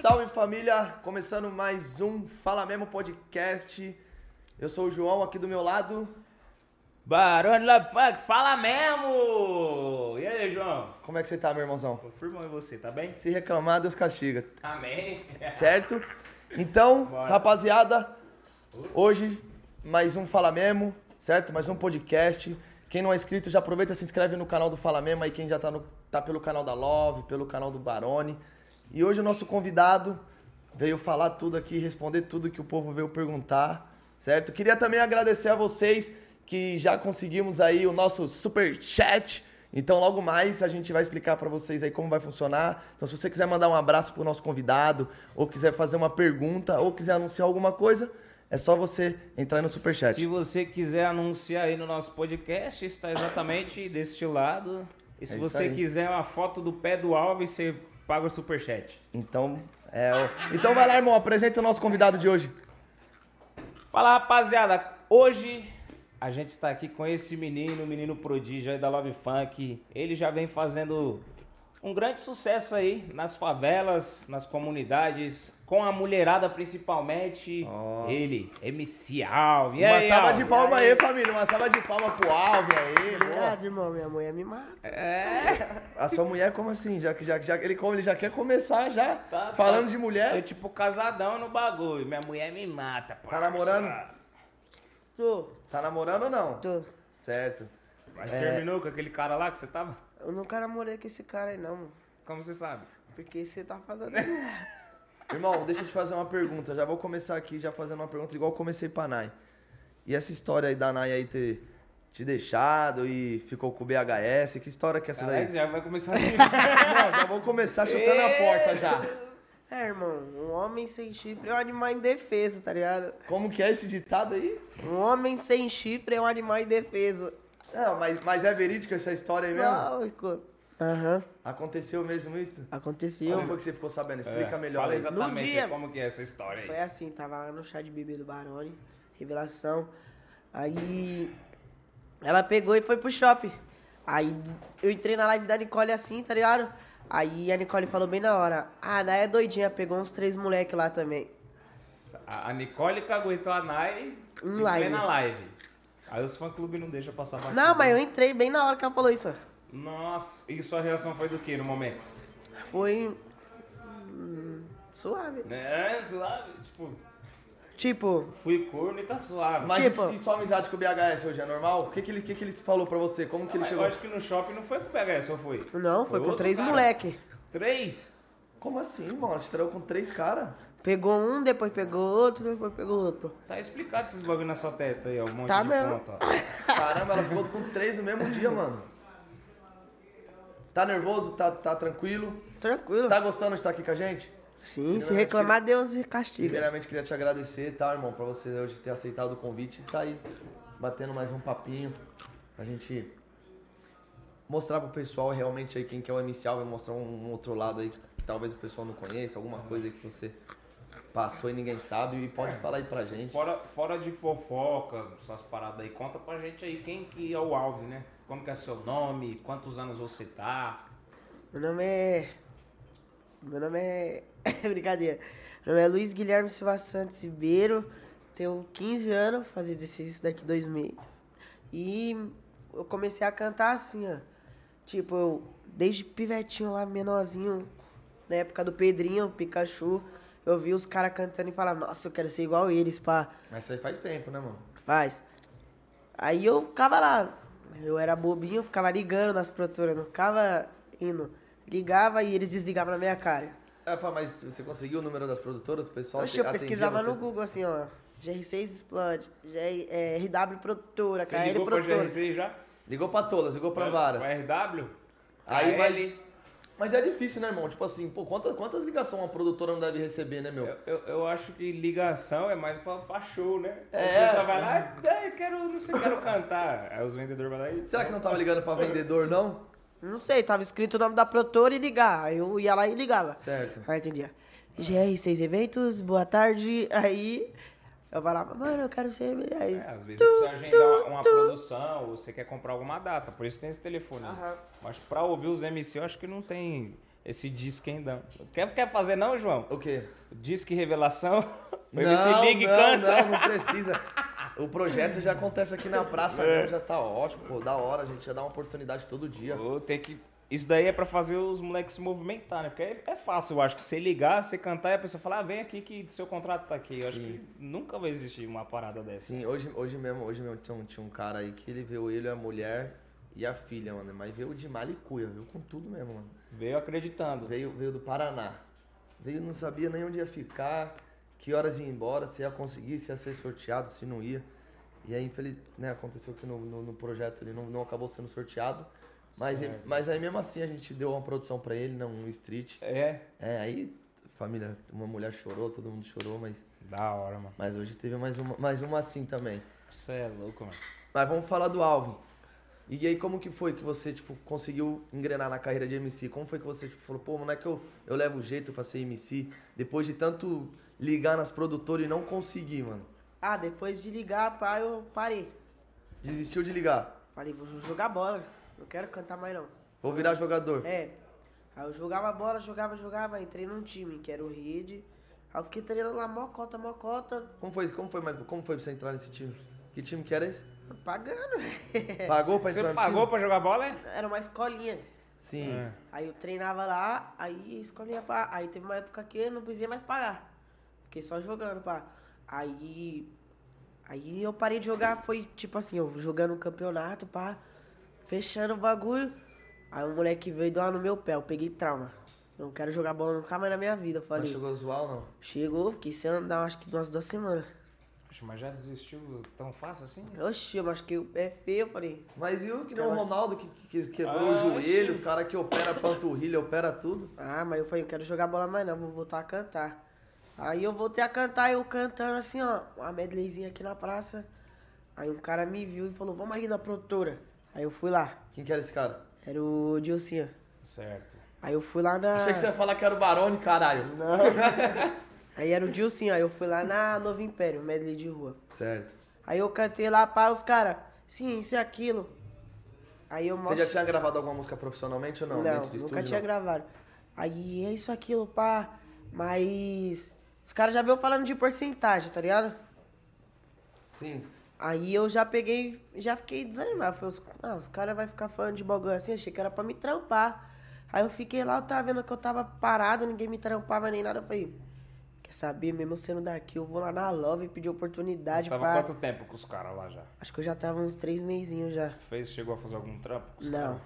Salve família, começando mais um Fala Mesmo Podcast. Eu sou o João, aqui do meu lado. Barone Love Funk, fala mesmo! E aí, João? Como é que você tá, meu irmãozão? Tô firmão em você, tá bem? Se reclamar, Deus castiga, Amém. certo? Então, Bora. rapaziada, hoje mais um Fala Mesmo, certo? Mais um podcast. Quem não é inscrito, já aproveita e se inscreve no canal do Fala Mesmo. Aí quem já tá, no, tá pelo canal da Love, pelo canal do Barone. E hoje o nosso convidado veio falar tudo aqui, responder tudo que o povo veio perguntar, certo? Queria também agradecer a vocês que já conseguimos aí o nosso super chat. Então logo mais a gente vai explicar pra vocês aí como vai funcionar. Então se você quiser mandar um abraço pro nosso convidado, ou quiser fazer uma pergunta, ou quiser anunciar alguma coisa, é só você entrar no super chat. Se você quiser anunciar aí no nosso podcast, está exatamente deste lado. E se É você aí. quiser uma foto do pé do Alves, você paga o superchat. Então, é, então vai lá, irmão, apresenta o nosso convidado de hoje. Fala, rapaziada. Hoje a gente está aqui com esse menino, menino prodígio aí da Love Funk. Ele já vem fazendo um grande sucesso aí nas favelas, nas comunidades, com a mulherada principalmente. Ó. Ele, MC Alves. E Uma aí, salva Alves? de palma aí? aí, família. Uma salva de palma pro Alves aí. Verdade, irmão, minha mulher me mata. É, A sua mulher, como assim? Já que já, já, ele, como ele já quer começar já Tá, falando tá. de eu mulher. tipo casadão no bagulho. Minha mulher me mata, Tá namorando? Tô, Tá namorando ou não? tô. Certo. Mas É. terminou com aquele cara lá que você tava? Eu nunca namorei com esse cara aí, não, mano. Como você sabe? Porque você tá fazendo. Irmão, deixa eu te fazer uma pergunta. Já vou começar aqui já fazendo uma pergunta igual eu comecei pra Nai. E essa história aí da Nai aí ter te deixado e ficou com o BHS, que história que é essa daí? Caralho, já vai começar assim. Não, já vou começar chutando a porta já. É, irmão, um homem sem chifre é um animal indefeso, tá ligado? Como que é esse ditado aí? Um homem sem chifre é um animal indefeso. Não, mas, mas é verídico essa história aí mesmo? Lógico. Aham, Aconteceu mesmo isso? aconteceu. Como foi que você ficou sabendo? Explica É, melhor Fala aí. exatamente No dia- como que é essa história Foi aí. assim, tava lá no chá de bebê do Barone, revelação. Aí ela pegou e foi pro shopping. Aí eu entrei na live da Nicole assim, tá ligado? Aí a Nicole falou bem na hora, ah, Naya é doidinha, pegou uns três moleque lá também. A a Nicole caguetou a Nai Em em live. plena live. Aí os fã-clube não deixam passar batido. Não, mas eu entrei bem na hora que ela falou isso. ó. Nossa, e sua reação foi do que no momento? Foi. hum, suave. Né, suave? Tipo, Tipo, fui corno e tá suave. Mas Tipo- e sua amizade com o BHS hoje é normal? O que, que, ele, o que, que ele falou pra você? Como que ele Mas chegou? eu acho que no shopping não foi com o PHS, ou foi? não, foi, com outro três cara? moleque. Três? Como assim, mano? Te traiu com três caras? Pegou um, depois pegou outro, depois pegou outro. Tá explicado esses bagulho na sua testa aí, ó. Um monte Tá de mesmo. ponto, ó. Caramba, ela ficou com três no mesmo dia, mano. Tá nervoso? Tá, tá tranquilo? Tranquilo. Tá gostando de estar aqui com a gente? Sim, se reclamar, Deus castiga. Primeiramente, queria te agradecer, tá, irmão? Pra você hoje ter aceitado o convite e tá aí batendo mais um papinho. Pra gente mostrar pro pessoal realmente aí quem que é o MC Alves, mostrar um, um outro lado aí que talvez o pessoal não conheça, alguma coisa que você passou e ninguém sabe e pode falar aí pra gente. Fora, fora de fofoca, essas paradas aí, conta pra gente aí quem que é o Alves, né? Como que é seu nome, quantos anos você tá. Meu nome é. Meu nome é. Brincadeira. Meu nome é Luiz Guilherme Silva Santos Ribeiro. Tenho 15 anos, fazer 16 daqui dois meses. E eu comecei a cantar assim, ó. Tipo, eu, desde pivetinho lá, menorzinho, na época do Pedrinho, Pikachu, eu vi os caras cantando e falava, nossa, eu quero ser igual eles, pá. Mas isso aí faz tempo, né, mano? Faz. Aí eu ficava lá. Eu era bobinho, eu ficava ligando nas produtoras, não ficava indo. Ligava e eles desligavam na minha cara. É, fala, mas você conseguiu o número das produtoras, o pessoal? Oxe, eu pesquisava você? no Google assim, ó. GR6 Explode, GR, é, RW Produtora, Você KL ligou pra Produtora. GRC já? Ligou pra todas, ligou pra várias. Pra RW? Aí, KL? mas, mas é difícil, né, irmão? Tipo assim, pô, quantas, quantas ligações uma produtora não deve receber, né, meu? Eu, eu, eu acho que ligação é mais pra, pra show, né? É. O pessoal vai lá, ah, eu quero, não sei, quero cantar. Aí os vendedores vão lá e... Será que não tava ligando pra vendedor, não? Não sei, tava escrito o nome da produtora e ligar. Aí eu ia lá e ligava. Certo. Aí entendia. GR6 Eventos, boa tarde. Aí eu falava, mano, eu quero ser. Aí, É, às vezes você precisa agendar uma, uma produção ou você quer comprar alguma data, por isso tem esse telefone. Aham. Mas pra ouvir os MC eu acho que não tem esse disque ainda. Quer, quer fazer não, João? O quê? Disque revelação? O Não, MC Big não, canta? não, não precisa. O projeto já acontece aqui na praça, É. mesmo, já tá ótimo, pô, da hora, a gente já dá uma oportunidade todo dia. Ô, tem que... Isso daí é pra fazer os moleques se movimentar, né? Porque é, é fácil, eu acho que você ligar, você cantar e a pessoa falar, ah, vem aqui que seu contrato tá aqui. Eu acho que nunca vai existir uma parada dessa. Sim, hoje, hoje mesmo, hoje mesmo tinha um, tinha um cara aí que ele veio ele, a mulher e a filha, mano. Mas veio de malicuia, veio com tudo mesmo, mano. Veio acreditando. Veio, veio do Paraná. Veio, não sabia nem onde ia ficar, que horas ia embora, se ia conseguir, se ia ser sorteado, se não ia. E aí, infeliz, né, aconteceu que no, no, no projeto ele não, não acabou sendo sorteado. Mas, Certo. mas aí mesmo assim a gente deu uma produção pra ele, não um street. É, É, aí família, uma mulher chorou, todo mundo chorou, mas, da hora, mano. mas hoje teve mais uma, mais uma assim também. Você é louco, mano. Mas vamos falar do Alvin. E aí, como que foi que você, tipo, conseguiu engrenar na carreira de MC? Como foi que você tipo, falou, pô, não é que eu, eu levo jeito pra ser MC? Depois de tanto ligar nas produtoras e não conseguir, mano. Ah, depois de ligar, pá, eu parei. Desistiu de ligar. Falei, vou jogar bola. Não quero cantar mais não. Vou virar jogador. É. Aí eu jogava bola, jogava, jogava, entrei num time, que era o Rede. Aí eu fiquei treinando lá, mocota, mocota, Como foi, como foi, como foi pra você entrar nesse time? Que time que era esse? pagando. Pagou pra entrar Você no pagou time? pra jogar bola, é? Era uma escolinha. Sim. É. Aí eu treinava lá, aí escolinha pá. Aí teve uma época que eu não precisei mais pagar. Fiquei só jogando, pá. Aí. Aí eu parei de jogar, foi tipo assim, eu jogando um campeonato, pá. Fechando o bagulho. Aí um moleque veio e deu uma no meu pé, eu peguei trauma. Eu não quero jogar bola nunca mais na minha vida. Eu Mas falei. chegou a zoar ou não? Chegou, fiquei sem andar, acho que umas duas semanas. Mas já desistiu tão fácil assim? Oxi, eu acho que o pé é feio, eu falei. Mas e o que nem o. Ronaldo que, que- que quebrou Ah, o joelho, os caras que opera panturrilha, opera tudo. Ah, mas eu falei, não quero jogar bola mais não, vou voltar a cantar. Aí eu voltei a cantar, eu cantando assim, ó, uma medleyzinha aqui na praça. Aí um cara me viu e falou, vamos ali na produtora. Aí eu fui lá, Quem que era esse cara? era o Dilcinho. Certo. Aí eu fui lá na... Achei que você ia falar que era o Barone, caralho. Aí era o Dilcinho, aí eu fui lá na Novo Império, medley de rua. Certo. Aí eu cantei lá para os caras, sim, isso e aquilo. Aí eu Você mostro... já tinha gravado alguma música profissionalmente ou não? Não, nunca estúdio, tinha não? gravado. Aí é isso, aquilo, pá. Mas os caras já veio falando de porcentagem, tá ligado? Sim. Aí eu já peguei, já fiquei desanimado. Falei, ah, os caras vão ficar falando de bagulho assim, achei que era pra me trampar. Aí eu fiquei lá, eu tava vendo que eu tava parado, ninguém me trampava nem nada. Eu falei, quer saber, mesmo sendo daqui, eu vou lá na Love pedir oportunidade Tava pra... quanto tempo com os caras lá já? Acho que eu já tava uns três meizinhos já. Fez, chegou a fazer algum trampo? com os Não. caras?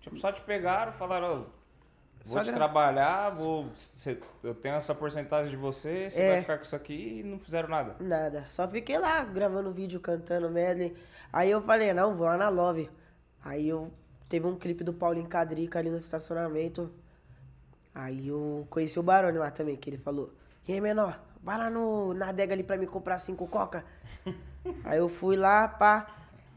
Tipo, só te pegaram, falaram, vou te trabalhar, vou, cê- eu tenho essa porcentagem de você, você É. vai ficar com isso aqui e não fizeram nada. Nada. Só fiquei lá gravando vídeo, cantando medley. Aí eu falei, não, vou lá na Love. Aí eu teve um clipe do Paulinho Cadrica ali no estacionamento. Aí eu conheci o Barone lá também, que ele falou, e aí, menor, vai lá no, na adega ali pra me comprar cinco coca. aí eu fui lá, pá.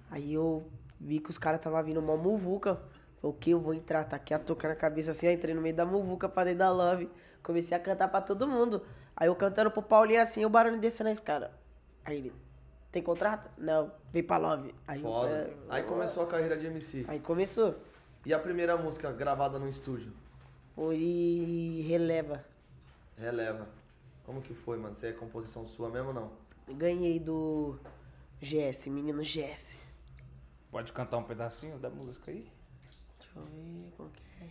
Aí eu vi que os caras tava vindo uma muvuca. Falei, o que? Eu vou entrar, tá aqui a touca na cabeça assim, eu entrei no meio da muvuca pra dentro da Love. Comecei a cantar pra todo mundo. Aí eu cantando pro Paulinho assim, o Barone descendo a escada. Aí ele, tem contrato? Não, vem pra Love. Aí, Foda. é, Aí começou a carreira de MC. Aí começou. E a primeira música gravada no estúdio? Foi releva. Releva. Como que foi, mano? Você é composição sua mesmo ou não? Ganhei do GS, menino GS. Pode cantar um pedacinho da música aí? Deixa eu ver como que é.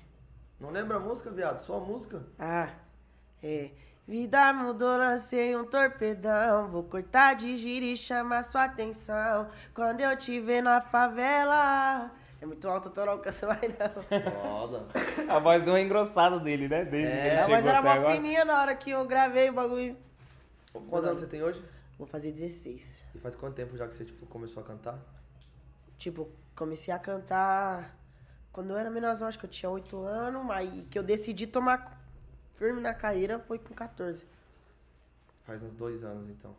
Não lembra a música, viado? Só a música? Ah, é. Vida mudou, lancei um torpedão. Vou cortar de giro e chamar sua atenção. Quando eu te ver na favela. É muito alto, eu tô não alcanço mais não. Foda. A voz deu uma engrossada dele, né? Desde É, que ele A voz era mó agora. fininha na hora que eu gravei o bagulho. Quantos anos você tem hoje? Vou fazer 16. E faz quanto tempo já que você tipo, começou a cantar? Tipo, comecei a cantar quando eu era menorzão, acho que eu tinha 8 anos, mas que eu decidi tomar firme na carreira foi com 14. Faz uns dois anos então.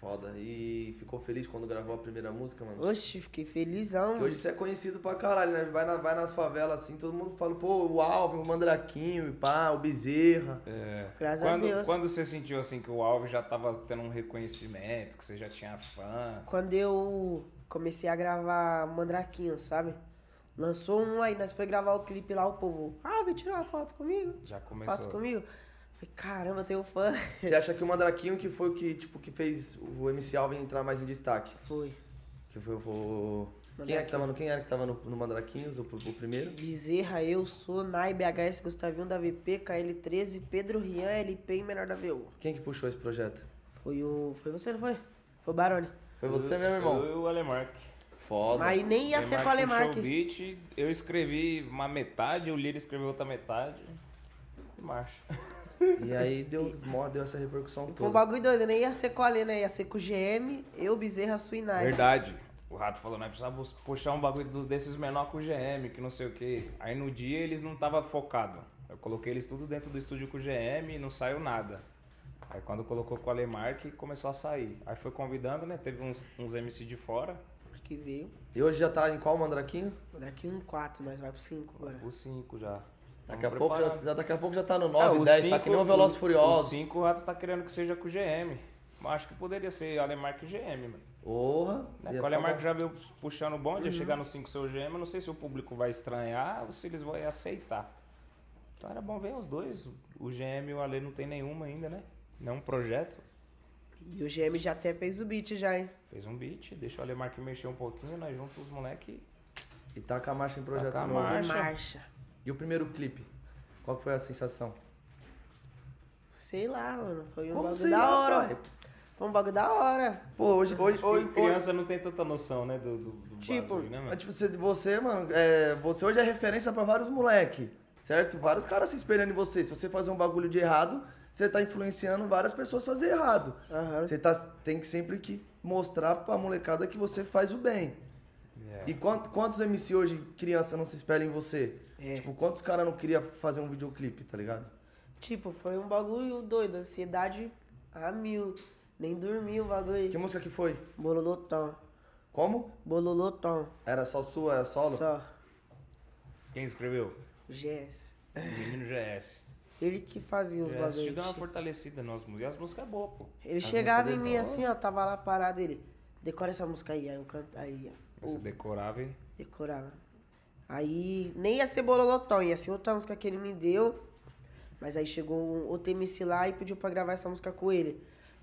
Foda. E ficou feliz quando gravou a primeira música, mano? Oxi, fiquei felizão. Porque hoje você é conhecido pra caralho, né? Vai, na- vai nas favelas assim, todo mundo fala, pô, o Alvin, o Mandraquinho, pá, o Bezerra. É. Graças a quando, Deus. Quando você sentiu assim que o Alves já tava tendo um reconhecimento, que você já tinha fã? Quando eu comecei a gravar Mandraquinho, sabe? Lançou um, aí nós foi gravar o clipe lá, o povo, ah, vem tirar uma foto comigo? Já começou. Foto comigo? Falei, caramba, tem um fã. Você acha que o Mandraquinho que foi o que, tipo, que fez o MC Alvin entrar mais em destaque? Foi. Que foi o. Quem, é que tava no, quem era que tava no, no Mandraquinhos, o, o primeiro? Bezerra, eu sou, Nai, BHS, Gustavinho da VP, KL13, Pedro Rian, LP e Menor da VU. Quem que puxou esse projeto? Foi o. Foi você, não foi? Foi o Barone. Foi você mesmo, irmão? Eu e o Alemark. Foda. Mas nem ia ser com puxou o beat, eu escrevi uma metade, o Lira escreveu outra metade. E marcha. E aí deu, mó- deu essa repercussão Foi um toda. bagulho doido, nem ia ser com a Alê, né? Ia ser com o GM, eu, Bezerra, Suinai. Verdade. O Rato falou, nós precisamos puxar um bagulho desses menor com o GM, que não sei o que. Aí no dia eles não estavam focados. Eu coloquei eles tudo dentro do estúdio com o GM e não saiu nada. Aí quando colocou com o Alemark, começou a sair. Aí foi convidando, né? Teve uns, uns MC de fora. Que veio. E hoje já tá em qual Mandraquinho? Um 4, nós vai pro 5 agora. O 5 já. Daqui a, pouco já, daqui a pouco já tá no É, 9, o 10, tá cinco- que nem o Veloz O Furioso. 5 o Rato tá querendo que seja com o GM. Mas acho que poderia ser Alemark e GM, mano. Porra. Né? o Alemark bom. já veio puxando o bonde, ia chegar no 5 seu GM, eu não sei se o público vai estranhar ou se eles vão aceitar. Então era bom ver os dois. O GM e o Ale não tem nenhuma ainda, né? Nenhum projeto. E o GM já até fez o beat já, hein? Fez um beat, deixa o Alemark mexer um pouquinho, nós juntos os moleque. E tá com a marcha em projeto a novo. marcha. Marcha. E o primeiro clipe? Qual foi a sensação? Sei lá, mano. Foi um Como bagulho sei da lá, hora. pai? Foi um bagulho da hora. Pô, hoje, hoje, hoje, hoje criança não tem tanta noção, né? Do, do, do Tipo, bagulho, né, mano? Mas, tipo, você, você, mano, é, você hoje é referência pra vários moleque, certo? Vários caras se espelhando em você. Se você fazer um bagulho de errado, você tá influenciando várias pessoas a fazer errado. Aham. Você tá, tem que sempre que mostrar pra molecada que você faz o bem. É. E quant- quantos MC hoje, criança, não se espelham em você? É. Tipo, quantos caras não queriam fazer um videoclipe, tá ligado? Tipo, foi um bagulho doido. Ansiedade a mil. Nem dormi o bagulho. Que música que foi? Bololotão. Como? Bololotão. Era só sua, era solo? Só. Quem escreveu? GS. O menino GS. Ele que fazia os GS te deu uma bagulhos. fortalecida nas músicas. E as músicas é boa, pô. Ele As chegava em mim da assim, ó, tava lá parado ele. Decora essa música aí, aí eu canto, aí Você decorava e. decorava. Aí nem ia ser Bololotão, ia ser outra música que ele me deu. Mas aí chegou um outro MC lá e pediu pra gravar essa música com ele.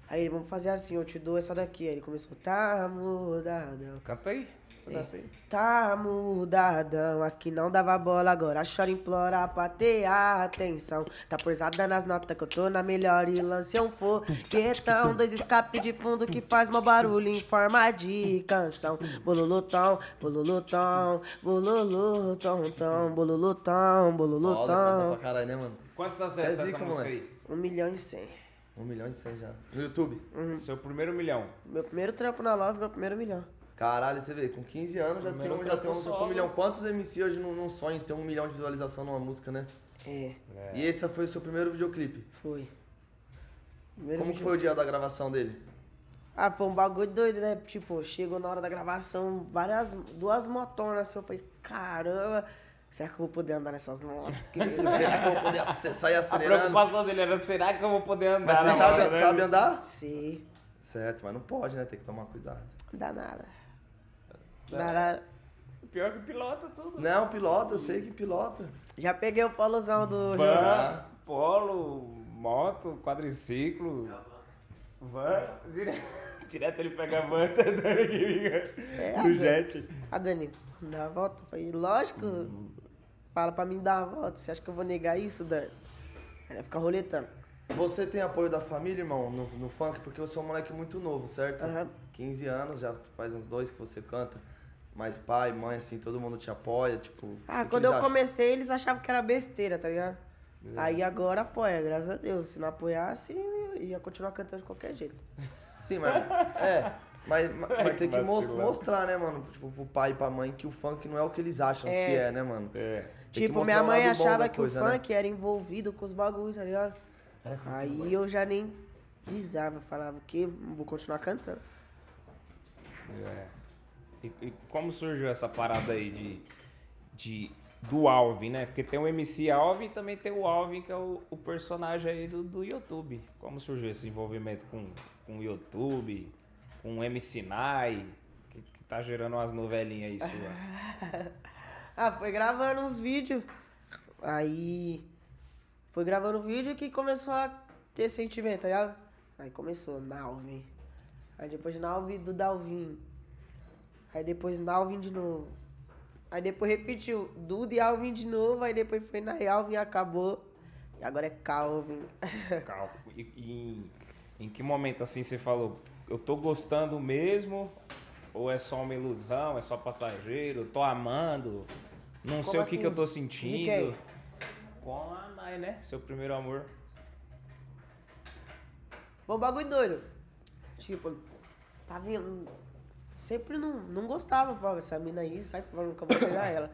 Aí ele, vamos fazer assim, eu te dou essa daqui. Aí ele começou, tá mudadão, Canta aí. Pedaço aí. tá mudadão. As que não dava bola agora chora, implora pra ter atenção. Tá poisada nas notas que eu tô na melhor e lance um foguetão. Dois escape de fundo que faz mó barulho em forma de canção. Bololotão, bololotão, bololotão, tão, bololotão, bololotão. pra caralho, né, mano? Quantos É acessos zica, essa música moleque. aí? Um milhão e cem. Um milhão e cem já. No YouTube? Seu primeiro milhão. Meu primeiro trampo na Love, meu primeiro milhão. Caralho, você vê, com 15 anos já tem, um, já tem um, solo. um milhão. Quantos MC hoje não, não sonham em ter um milhão de visualização numa música, né? É, E esse foi o seu primeiro videoclipe. foi. Primeiro Como foi o dia da gravação dele? Ah, foi um bagulho doido, né? Tipo, chegou na hora da gravação, várias, duas motonas assim, eu falei, caramba, será que eu vou poder andar nessas motos? Será que eu vou poder sair A acelerando? preocupação dele era, será que eu vou poder Mas andar você na sabe, né? sabe andar? Sim, Certo, mas não pode, né? Tem que tomar cuidado. não dá nada. Nada. Pior que pilota tudo. Não, pilota, eu sei que pilota. Já peguei o polozão do jogo. Van, polo, moto, quadriciclo. Van, direto, direto ele pega a van, tá É, no jet. Ah, Dani, dá a volta? Eu falei, lógico, fala pra mim dar a volta. Você acha que eu vou negar isso, Dani? Aí vai ficar roletando. Você tem apoio da família, irmão, no, no funk? Porque você é um moleque muito novo, certo? Aham. 15 anos, já faz uns dois que você canta. Mas pai, mãe, assim, todo mundo te apoia, tipo... o Ah, que quando eu acham? comecei, eles achavam que era besteira, tá ligado? Aí agora apoia, graças a Deus. Se não apoiasse, eu ia continuar cantando de qualquer jeito. Sim, mas... É, mas, mas, mas tem que mos- vacilão. mostrar, né, mano? Tipo, pro pai e pra mãe que o funk não é o que eles acham É. que é, né, mano? É. Tem tipo, mostrar minha o mãe achava que coisa, o né? funk era envolvido com os bagulhos, tá ligado? Aí eu já nem brisava, falava que vou continuar cantando. É. E, e como surgiu essa parada aí de, de do Alvin, né? Porque tem o MC Alvin e também tem o Alvin, que é o, o personagem aí do, do YouTube. Como surgiu esse envolvimento com, com o YouTube, com o MC Nai, que, que tá gerando umas novelinhas aí sua? Ah, foi gravando uns vídeos. Aí. Foi gravando vídeo que começou a ter sentimento, tá ligado? Aí começou, Nalvin. Aí depois Nalvin do Dalvin. Aí depois Nalvin de novo. Aí depois repetiu, Duda e Alvin de novo. Aí depois foi na Alvin e acabou. E agora é Calvin. Calma. E, e em, que momento assim você falou, eu tô gostando mesmo? Ou é só uma ilusão, é só passageiro, tô amando, não Como sei o que, assim? que eu tô sentindo. Com a Nai, né? Seu primeiro amor. Um bagulho doido. Tipo, tá vindo. Sempre não, não gostava, falava, essa mina aí, sai falando que eu vou pegar ela.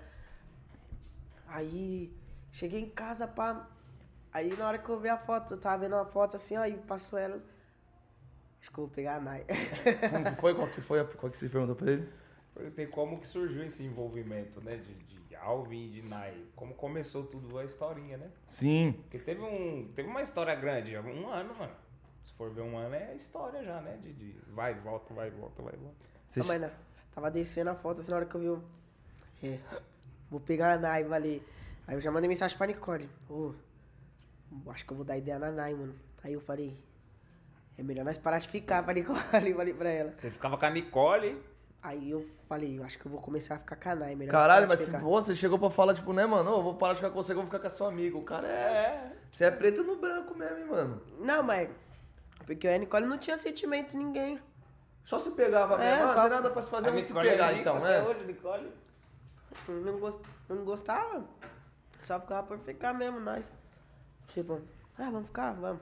Aí, cheguei em casa, pá. Aí na hora que eu vi a foto, eu tava vendo uma foto assim, ó, aí passou ela. Acho que eu vou pegar a Nai. Como que foi? Qual que foi? Qual que você perguntou pra ele? Perguntei como que surgiu esse envolvimento, né? De, de Alvin e de Nai. Como começou tudo a historinha, né? Sim. Porque teve, um, teve uma história grande, um ano, mano. Se for ver um ano, é história já, né? De, de vai, volta, vai, volta, vai, volta. Você- mas não, tava descendo a foto assim na hora que eu vi. o- É, vou pegar a Nai, valeu. Aí eu já mandei mensagem pra Nicole. Ô, acho que eu vou dar ideia na Nai, mano. Aí eu falei, é melhor nós parar de ficar pra Nicole, falei pra ela. Você ficava com a Nicole, Aí eu falei, eu acho que eu vou começar a ficar com a Nai, melhor Caralho, mas ficar. você chegou pra falar, tipo, né, mano? Eu vou parar de ficar com você, eu vou ficar com a sua amiga. O cara é. é. Você é preto no branco mesmo, hein, mano? Não, mas. Porque a Nicole não tinha sentimento em ninguém. Só se pegava É, mesmo. Ah, só- Não tem nada pra se fazer, vamos se pegar é zica então, né? hoje, Nicole. Não, gost... não gostava. Só ficava por ficar mesmo, nós. Tipo, ah, vamos ficar, vamos.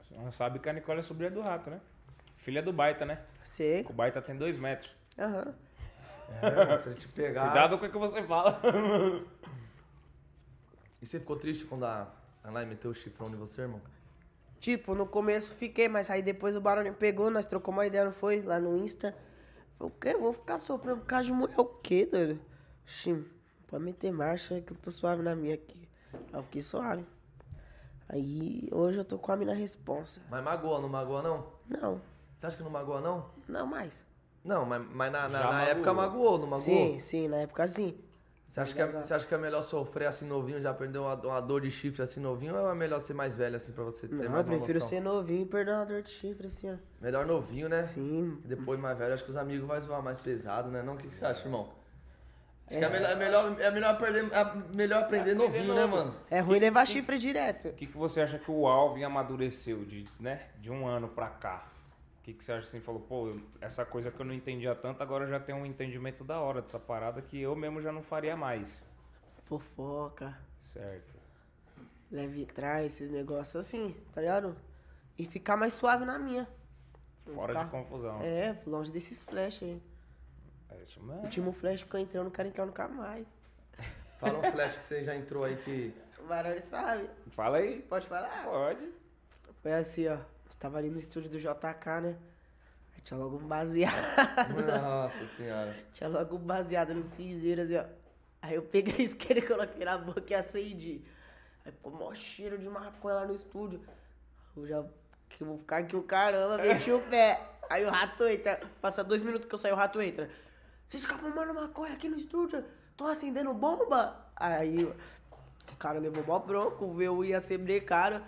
Você não sabe que a Nicole é sobrinha do rato, né? Filha do Baita, né? Sei. O Baita tem dois metros. Aham. É, se ele te pegar. Cuidado com o que você fala. E você ficou triste quando a, a Nai meteu o chifrão em você, irmão? Tipo, no começo fiquei, mas aí depois o Barone pegou, nós trocamos uma ideia, não foi? Lá no Insta. Falei, o quê? Eu Vou ficar sofrendo por causa de mulher o quê, doido? Xim, pode meter marcha que eu tô suave na minha aqui. Aí eu fiquei suave. Aí hoje eu tô com a mina responsa. Mas magoa, não magoa não? Não, Você acha que não magoa não? não mais. Não, mas, mas na, na, na magoou. época magoou, não magoou? Sim, sim, na época sim. Você acha, que é, você acha que é melhor sofrer assim novinho, já perder uma, uma dor de chifre assim novinho, ou é melhor ser mais velho assim pra você ter Não, eu mais uma prefiro ser novinho e perder uma dor de chifre assim, ó. Melhor novinho, né? Sim. E depois mais velho, acho que os amigos vão zoar mais pesado, né? Não, o que, que você acha, irmão? Que é melhor, é melhor, é melhor, perder, é melhor aprender É novinho, né, mano? É ruim levar chifre direto. O que, que você acha que o Alvin amadureceu de, né, de um ano pra cá? O que, que você acha assim? Falou, pô, eu- essa coisa que eu não entendia tanto, agora eu já tenho um entendimento da hora dessa parada que eu mesmo já não faria mais. Fofoca, Certo. leve trás, esses negócios assim, tá ligado? E ficar mais suave na minha. Fora Ficar- de confusão. É, longe desses flash aí. É isso O mesmo. último flash que eu entrei, eu não quero entrar nunca mais. Fala um flash que você já entrou aí que. O barulho sabe. Fala aí. Pode falar? Pode. Foi assim, ó. Você tava ali no estúdio do JK, né? Aí tinha logo um baseado. Nossa senhora. tinha logo um baseado no cinzeiro, assim, ó. Aí eu peguei a isqueira e coloquei na boca e acendi. Aí ficou mó cheiro de maconha lá no estúdio. Eu já que eu vou ficar aqui o caramba, meti o pé. Aí o rato entra. Passa dois minutos que eu saio, o rato entra. Vocês ficam fumando maconha aqui no estúdio? Tô acendendo bomba? Aí os caras levou mó bronco, VU ia ser brecado.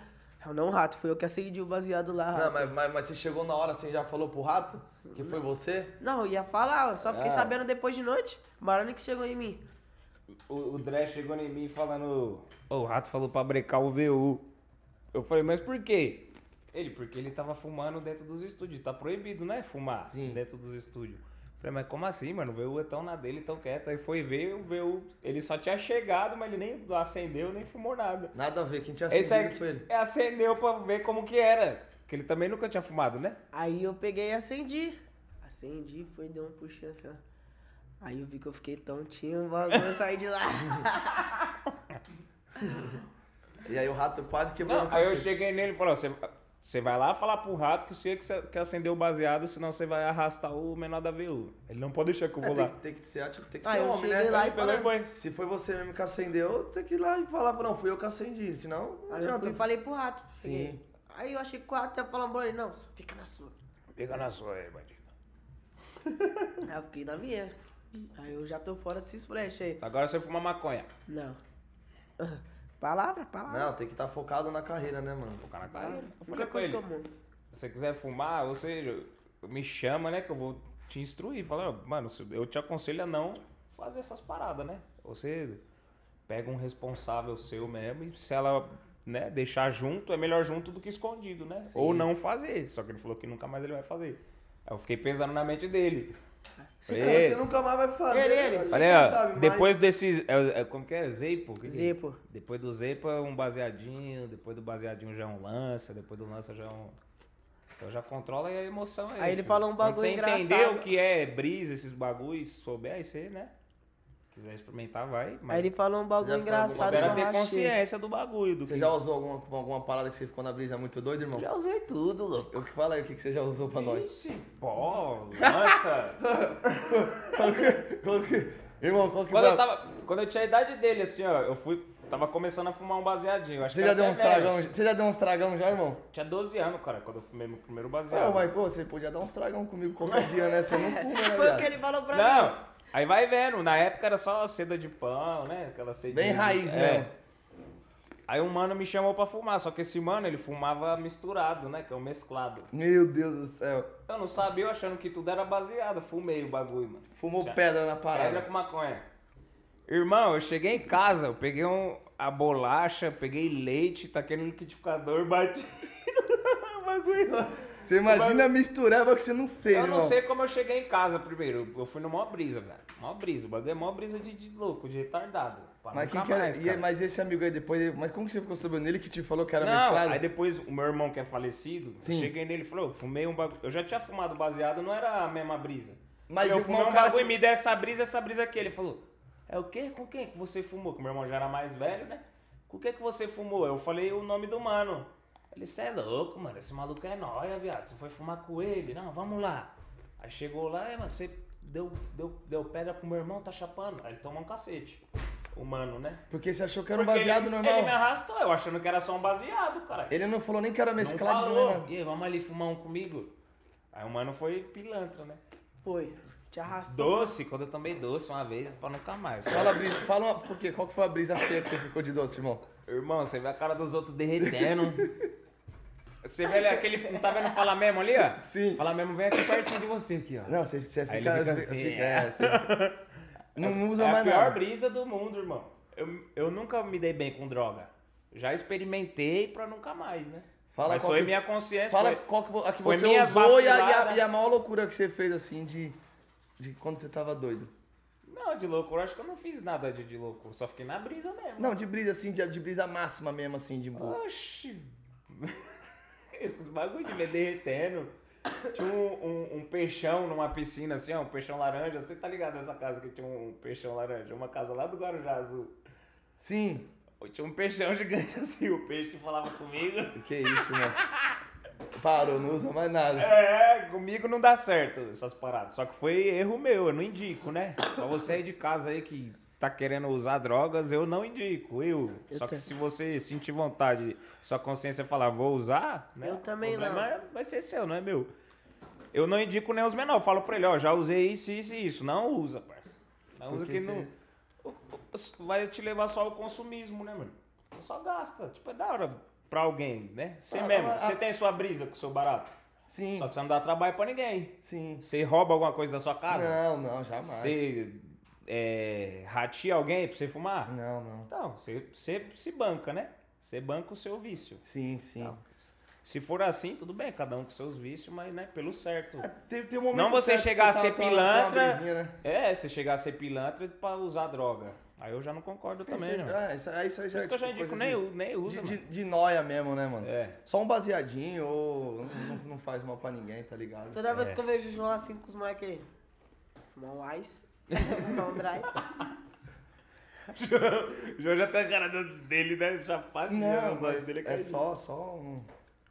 Eu não, rato, foi eu que acendi o baseado lá. Não, rato. mas, mas, mas você chegou na hora assim já falou pro rato? Que foi você? Não, eu ia falar, eu só fiquei Ah. sabendo depois de noite. Barone que chegou em mim. O, o Dré chegou em mim falando. "Ô, o rato falou pra brecar o VU. Eu falei, mas por quê? Ele, porque ele tava fumando dentro dos estúdios. Tá proibido, né? Fumar Sim. dentro dos estúdios. Falei, mas como assim, mano? O VU é tão na dele, tão quieto. Aí foi ver, o VU, ele só tinha chegado, mas ele nem acendeu, nem fumou nada. Nada a ver, quem tinha Esse acendido aí foi ele. é, acendeu pra ver como que era. Que ele também nunca tinha fumado, né? Aí eu peguei e acendi. Acendi, foi, deu um puxão assim, ó. Aí eu vi que eu fiquei tontinho, o bagulho saí de lá. E aí o rato quase quebrou Não, aí eu cheguei nele e falei, ó, você, você vai lá falar pro rato que você que, você- que acendeu o baseado, senão você vai arrastar o menor da VU. Ele não pode deixar que eu É, vou tem, lá. que- tem que ser, tem que Ah, ser eu homem, né? lá e falei. foi. Se foi você mesmo que acendeu, tem que ir lá e falar, não, fui eu que acendi, senão não Aí eu fui falei pro rato. Sim. Aí eu achei que o rato ia falar pra ele, não, fica na sua. Pega na sua aí, bandido. Aí eu fiquei na minha. Aí eu já tô fora desses flash aí. Agora você fuma maconha. Não. Palavra, palavra. Não, tem que estar focado na carreira, né, mano? Focar na carreira. Eu falei Única com coisa ele. que eu mudo. Se você quiser fumar, você me chama, né? Que eu vou te instruir. Fala, mano, eu te aconselho a não fazer essas paradas, né? Você pega um responsável seu mesmo e se ela né, deixar junto, é melhor junto do que escondido, né? Ou não fazer. Só que ele falou que nunca mais ele vai fazer. Aí eu fiquei pensando na mente dele. Você, Falei, você nunca mais vai fazer. Ele, ele. você já ó, sabe, mas- depois desses. É, é, como que é? Zeipo? Que que é? Zepo. Depois do Zepo é um baseadinho, depois do baseadinho já é um lança, depois do lança já é um. Então já controla a emoção aí. Aí ele filho. falou um Quando bagulho você entender engraçado. o que é brisa, esses bagulhos, souber, aí você, né? Quiser experimentar, vai. Mas Aí ele falou um bagulho engraçado eu ter consciência do bagulho. Do Você que... já usou alguma, alguma parada que você ficou na brisa muito doido, irmão? Já usei tudo, louco. Eu que fala aí o que, que você já usou pra nós. Ixi, pó, lança. Qual que- qual que- Irmão, qual que quando, foi eu tava, quando eu tinha a idade dele, assim, ó, eu fui. Tava começando a fumar um baseadinho. Acho Você que já era deu uns tragão? Você já deu uns tragão já, irmão? Tinha 12 anos, cara, quando eu fumei meu primeiro Pô, baseado. mas pô, você podia dar uns tragão comigo qualquer dia, né? Você não fuma, né, Foi o que ele falou pra mim. Não, aí vai vendo. Na época era só seda de pão, né? Aquela seda Bem raiz mesmo. Aí um mano me chamou pra fumar, só que esse mano ele fumava misturado, né? Que é o mesclado. Meu Deus do céu. Eu não sabia, eu achando que tudo era baseado. Fumei o bagulho, mano. Fumou Já. pedra na Pedra parada. com maconha. Irmão, eu cheguei em casa, eu peguei um, a bolacha, peguei leite, taquei no liquidificador, bati no bagulho. Você imagina misturar o que você não fez, Eu não irmão. sei como eu cheguei em casa primeiro. Eu fui no maior brisa, velho. Mó brisa. O bagulho é mó brisa de, de louco, de retardado. Mas quem que era? mais, e- mas esse amigo aí depois. Mas como que você ficou sabendo nele que te falou que era Não, mesclado? aí depois o meu irmão que é falecido, Sim. cheguei nele e falou, eu fumei um bagulho. Eu já tinha fumado baseado, não era a mesma brisa. Mas eu fumei um bagulho e te- me deu essa brisa, essa brisa aqui. Ele falou, é o quê? Com quem que você fumou? Que meu irmão já era mais velho, né? Com o que que você fumou? Eu falei o nome do mano. Ele, cê é louco, mano, esse maluco é nóia, viado. Você foi fumar com ele? Não, vamos lá. Aí chegou lá, e, mano, você deu, deu, deu pedra pro meu irmão, tá chapando. Aí ele tomou um cacete. O mano, né? Porque você achou que era um Porque baseado ele, normal. Ele me arrastou, eu achando que era só um baseado, cara. Ele não falou nem que era Não mesclado, falou. né? E aí, vamos ali fumar um comigo? Aí o mano foi pilantra, né? Foi. Te arrastou. Doce, quando eu tomei doce uma vez, pra nunca mais. Fala, brisa, fala uma, por quê? Qual que foi a brisa feia que você ficou de doce, irmão? Irmão, você vê a cara dos outros derretendo. Você vê aquele. Não tá vendo Fala Mesmo ali, ó? Sim. Fala Mesmo vem aqui pertinho de você aqui, ó. Não, você, você Aí fica. ele fica assim, fica- é. é, você- não, não usa é a mais pior nada. brisa do mundo, irmão. Eu, eu nunca me dei bem com droga. Já experimentei pra nunca mais, né? Fala Mas qual foi que- minha consciência. Fala foi- qual que, a que foi você usou e a, e, a, e a maior loucura que você fez, assim, de, de quando você tava doido. Não, de loucura, acho que eu não fiz nada de, de loucura. Só fiquei na brisa mesmo. Não, de brisa, assim, de, de brisa máxima mesmo, assim, de boa. Oxi. Esses bagulho de ver derretendo. Tinha um, um, um peixão numa piscina assim, ó, um peixão laranja. Você tá ligado nessa casa que tinha um peixão laranja? Uma casa lá do Guarujá Azul. Sim. Tinha um peixão gigante assim, o peixe falava comigo. Que isso, mano. Parou, não usa mais nada. É, comigo não dá certo essas paradas. Só que foi erro meu, eu não indico, né? Pra você aí de casa aí que tá querendo usar drogas, eu não indico, eu. Eu Só que se você sentir vontade, sua consciência falar, vou usar, né? Eu também não. é- vai ser seu, não é meu. Eu não indico nem os menores, eu falo pra ele, ó, já usei isso, isso e isso. Não usa, parça. Não usa que não. Vai te levar só ao consumismo, né, mano? Você só gasta. Tipo, é da hora pra alguém, né? Você Ah, mesmo, ah, você ah. tem sua brisa com o seu barato. Sim, Só que você não dá trabalho pra ninguém. sim. Você rouba alguma coisa da sua casa? Não, não, jamais. Você é, ratia alguém pra você fumar? Não, não. Então, você, você se banca, né? Você banca o seu vício. Sim, sim. Não. Se for assim, tudo bem, cada um com seus vícios, mas né, pelo certo. É, Tem, tem um momento Não você chegar a tá- ser tá- tá uma pilantra. né? É, você chegar a ser pilantra pra usar droga. Aí eu já não concordo também, não. É, isso, aí- isso aí Por já isso que eu já tipo, indico, nem, de- nem usa, de, de, de noia mesmo, né, mano? É. Só um baseadinho ou não, não- faz mal pra ninguém, tá ligado? Toda vez É. que eu vejo o João assim com os moleques aí. Fumar um ice. Dry. O João já tem a cara do- dele, né? Chapado. Não, mas dele é caídos. só, só um...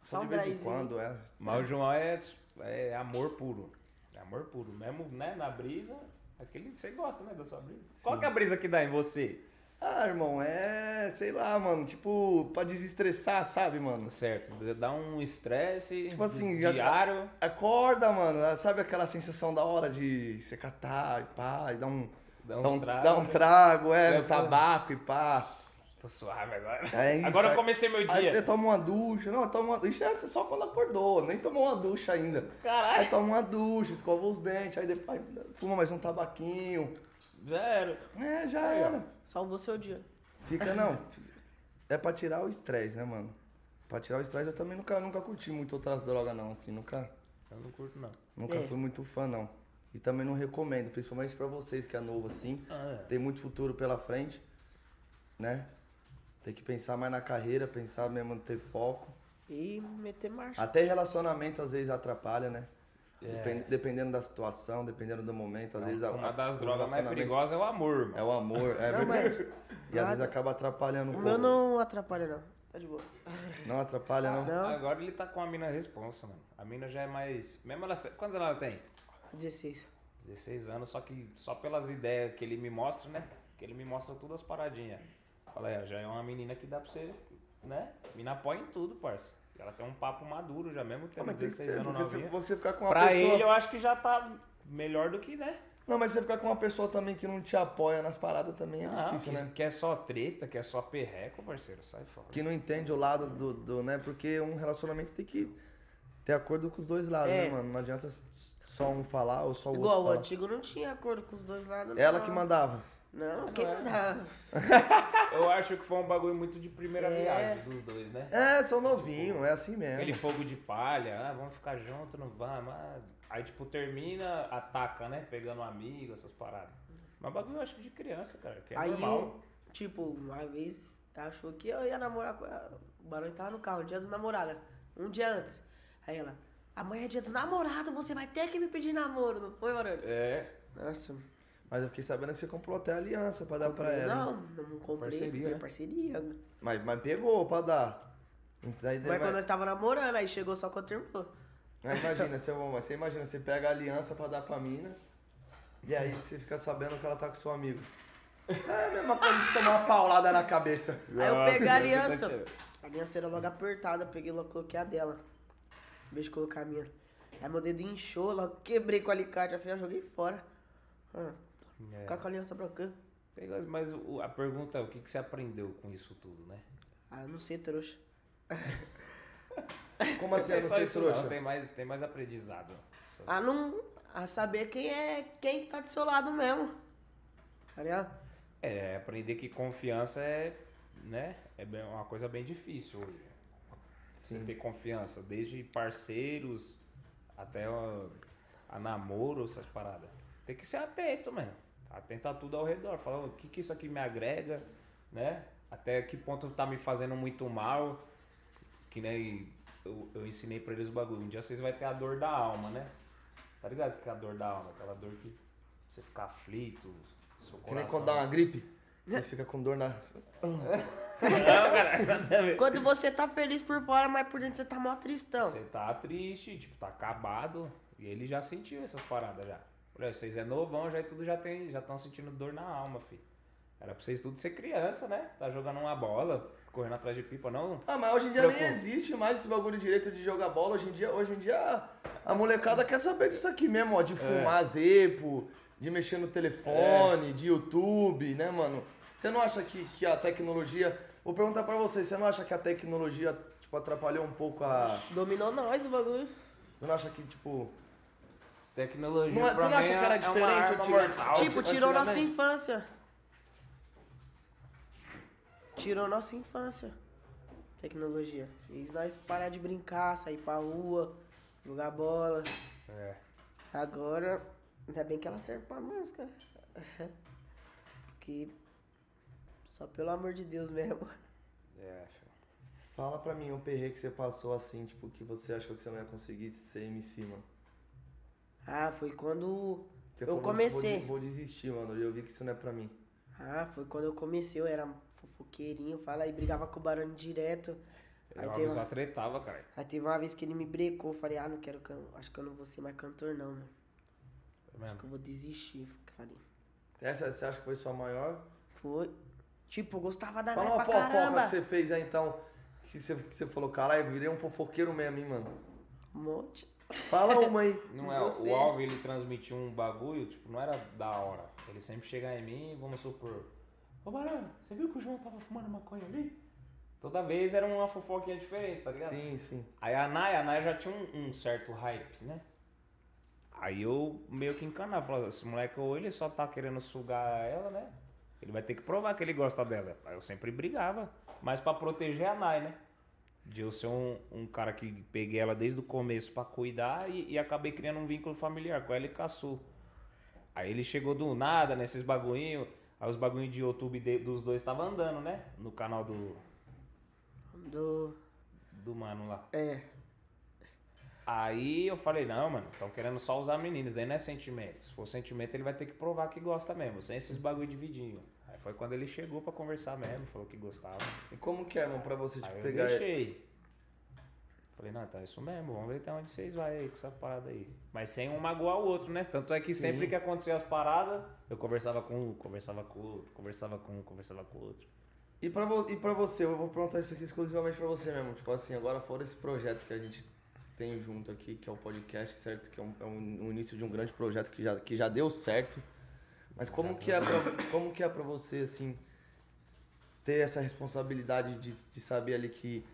Só de um vez em quando, é. Mas o João é, é amor puro. É amor puro. Mesmo, né, na brisa, aquele você gosta, né, da sua brisa. Qual que é a brisa que dá em você? Ah, irmão, é, sei lá, mano, tipo, pra desestressar, sabe, mano? Certo, dá um estresse Tipo assim, diário. Acorda, mano, sabe aquela sensação da hora de você catar e pá, e dar um, Dá dar uns um, tragos, dar um trago, é, É, no tabaco e pá. Tô suave agora. É isso, agora eu aí- comecei meu Aí dia. eu tomo uma ducha, não, eu tomo uma Isso é só quando acordou, nem tomou uma ducha ainda. Aí Caralho, toma uma ducha, escova os dentes, aí depois fuma mais um tabaquinho. Já era. É, já Aí, era. Salvou seu dia. Fica, não. É pra tirar o estresse, né, mano? Pra tirar o estresse eu também nunca, nunca curti muito outras drogas, não, assim, nunca, Eu não curto, não. nunca É. fui muito fã, não. E também não recomendo, principalmente pra vocês que é novo, assim. Ah, Tem muito futuro pela frente, né? Tem que pensar mais na carreira, pensar mesmo em ter foco. E meter marcha. Até relacionamento às vezes atrapalha, né? É. Depen- Dependendo da situação, dependendo do momento, às vezes a- Uma a- das drogas mais perigosas é o amor, irmão. É o amor, é Não, verdade. E às vezes acaba atrapalhando um O pouco. meu não atrapalha, não. Tá de boa. Não atrapalha, não? Não. Agora ele tá com a mina responsa, mano. A mina já é mais. Mesmo ela. Quantos anos ela tem? 16. 16 anos, só que só pelas ideias que ele me mostra, né? Que ele me mostra todas as paradinhas. Fala, é, já é uma menina que dá pra você, né? Mina apoia em tudo, parça. Ela tem um papo maduro já, mesmo tendo que 16 ser, anos novinha. você ficar com uma Pra pessoa... ele, eu acho que já tá melhor do que, né? Não, mas você ficar com uma pessoa também que não te apoia nas paradas também é Ah, difícil, que, né? que é só treta, que é só perreco, parceiro, sai fora. Que não entende o lado do, do, né? Porque um relacionamento tem que ter acordo com os dois lados, É. né, mano? Não adianta só um falar ou só o Igual, o outro falar. antigo não tinha acordo com os dois lados. Ela não. que mandava. Não, quem é. mandava? Eu acho que foi um bagulho muito de primeira É. viagem dos dois, né? É, são novinhos, é assim mesmo. Aquele fogo de palha, ah, vamos ficar junto, não vamos. ah. Aí, tipo, termina, ataca, né? Pegando um amigo, essas paradas. Mas bagulho eu acho que de criança, cara, que é Aí, normal. eu, tipo, uma vez achou que eu ia namorar com ela. O barulho tava no carro, dia dos namorados. Um dia antes. Aí ela, amanhã é dia dos namorados, você vai ter que me pedir namoro, não foi, barulho? É, Nossa. Mas eu fiquei sabendo que você comprou até aliança pra dar pra ela. Não, não comprei. Parceria, né? parceria. Mas, mas pegou pra dar. Então, aí Mas vai- quando nós tava namorando, aí chegou só quando terminou. Mas imagina, você, você imagina, você pega a aliança pra dar pra mina, e aí você fica sabendo que ela tá com seu amigo. É a mesma coisa de tomar uma paulada na cabeça. Aí eu peguei a aliança. A aliança era logo apertada, peguei logo, coloquei a dela. Em vez de colocar a minha. Aí meu dedo inchou, logo quebrei com o alicate, assim, já joguei fora. Ah, É. ficar com a aliança pra. Pegou, Mas o- a pergunta é, o que, que você aprendeu com isso tudo, né? Ah, não sei, trouxa. Como assim, eu não só sei, trouxa? não, tem mais, tem mais aprendizado. A não. A saber quem é quem que tá do seu lado mesmo. Tá ligado? É, aprender que confiança é, né, é bem- uma coisa bem difícil hoje. Você Sim. ter confiança, desde parceiros até a, a namoro, essas paradas. Tem que ser atento, mano. Atento a tudo ao redor. Falar o que, que isso aqui me agrega, né? Até que ponto tá me fazendo muito mal. Que nem eu, eu ensinei pra eles o bagulho. Um dia vocês vão ter a dor da alma, né? Tá ligado que é a dor da alma? Aquela dor que você fica aflito. Seu Que nem quando dá uma gripe, você fica com dor na. Quando você tá feliz por fora, mas por dentro você tá mó tristão. Você tá triste, tipo, tá acabado. E ele já sentiu essas paradas já. Olha, vocês é novão, já e tudo já tem, já estão sentindo dor na alma, filho. Era pra vocês tudo ser criança, né? Tá jogando uma bola, correndo atrás de pipa, não? Ah, mas hoje em dia nem Preocupa. existe mais esse bagulho direito de jogar bola. Hoje em dia, hoje em dia a molecada quer saber disso aqui mesmo, ó. De fumar zepo, de mexer no telefone, de YouTube, né, mano? Você não acha que, que a tecnologia. Vou perguntar pra você, você não acha que a tecnologia, tipo, atrapalhou um pouco a. Dominou nós o bagulho. Você não acha que, tipo. Tecnologia Não é- pra você não acha mim que era é diferente uma arma antigamente? mortal. tipo, tirou nossa infância. Tirou nossa infância. Tecnologia. Fez nós parar de brincar, sair pra rua, jogar bola. É. Agora, ainda bem que ela serve pra música. Porque só pelo amor de Deus mesmo. É, filho. Fala pra mim um perrengue que você passou assim, tipo, que você achou que você não ia conseguir ser MC, mano. Ah, foi quando Você eu falou, comecei. Vou, vou desistir, mano. Eu vi que isso não é pra mim. Ah, foi quando eu comecei, eu era fofoqueirinho, fala aí, brigava com o Barone direto. Aí Eu teve, só uma, tretava, cara. aí teve uma vez que ele me brecou, falei, ah, não quero, can- acho que eu não vou ser mais cantor não, mano. Tá Acho que eu vou desistir. Falei, Essa você acha que foi sua maior? foi. Tipo, eu gostava da Fala uma pra fofoca caramba. que você fez aí então. Que você, que você falou, caralho, virei um fofoqueiro mesmo, hein, mano. Um monte. Fala uma aí. Não é, Você. o Alves ele transmitiu um bagulho, tipo, não era da hora. Ele sempre chega em mim, vamos supor, ô Barão, você viu que o João tava fumando maconha ali? Toda vez era uma fofoquinha diferente, tá ligado? Sim, sim. Aí a Nai, a Nai já tinha um, um certo hype, né? Aí eu meio que encanava, falava, esse moleque ou ele só tá querendo sugar ela, né? Ele vai ter que provar que ele gosta dela. Aí eu sempre brigava, mas pra proteger a Nai, né? De eu ser um, um cara que peguei ela desde o começo pra cuidar e, e acabei criando um vínculo familiar com ela e caçou. Aí ele chegou do nada nesses bagulhinhos, aí os bagulhinhos de YouTube de- dos dois estavam andando, né? No canal do, Do. do mano lá. É. Aí eu falei, não, mano, estão querendo só usar meninos, daí não é sentimento. Se for sentimento, ele vai ter que provar que gosta mesmo, sem esses bagulho de vidinho. Foi quando ele chegou pra conversar mesmo, falou que gostava. E como que é, mano, pra você, tipo, Aí eu pegar. deixei. Falei, não, então é isso mesmo, vamos ver até onde vocês vão aí com essa parada aí. Mas sem um magoar o outro, né? Tanto é que sempre Sim. que acontecia as paradas, eu conversava com um, conversava com o outro, conversava com um, conversava com o outro. E pra, vo- e pra você, eu vou perguntar isso aqui exclusivamente pra você mesmo. Tipo assim, agora fora esse projeto que a gente tem junto aqui, que é o podcast, certo? Que é um, é um- um início de um grande projeto que já, que já deu certo. Mas como que, é pra, como que é pra você, assim, ter essa responsabilidade de, de saber ali que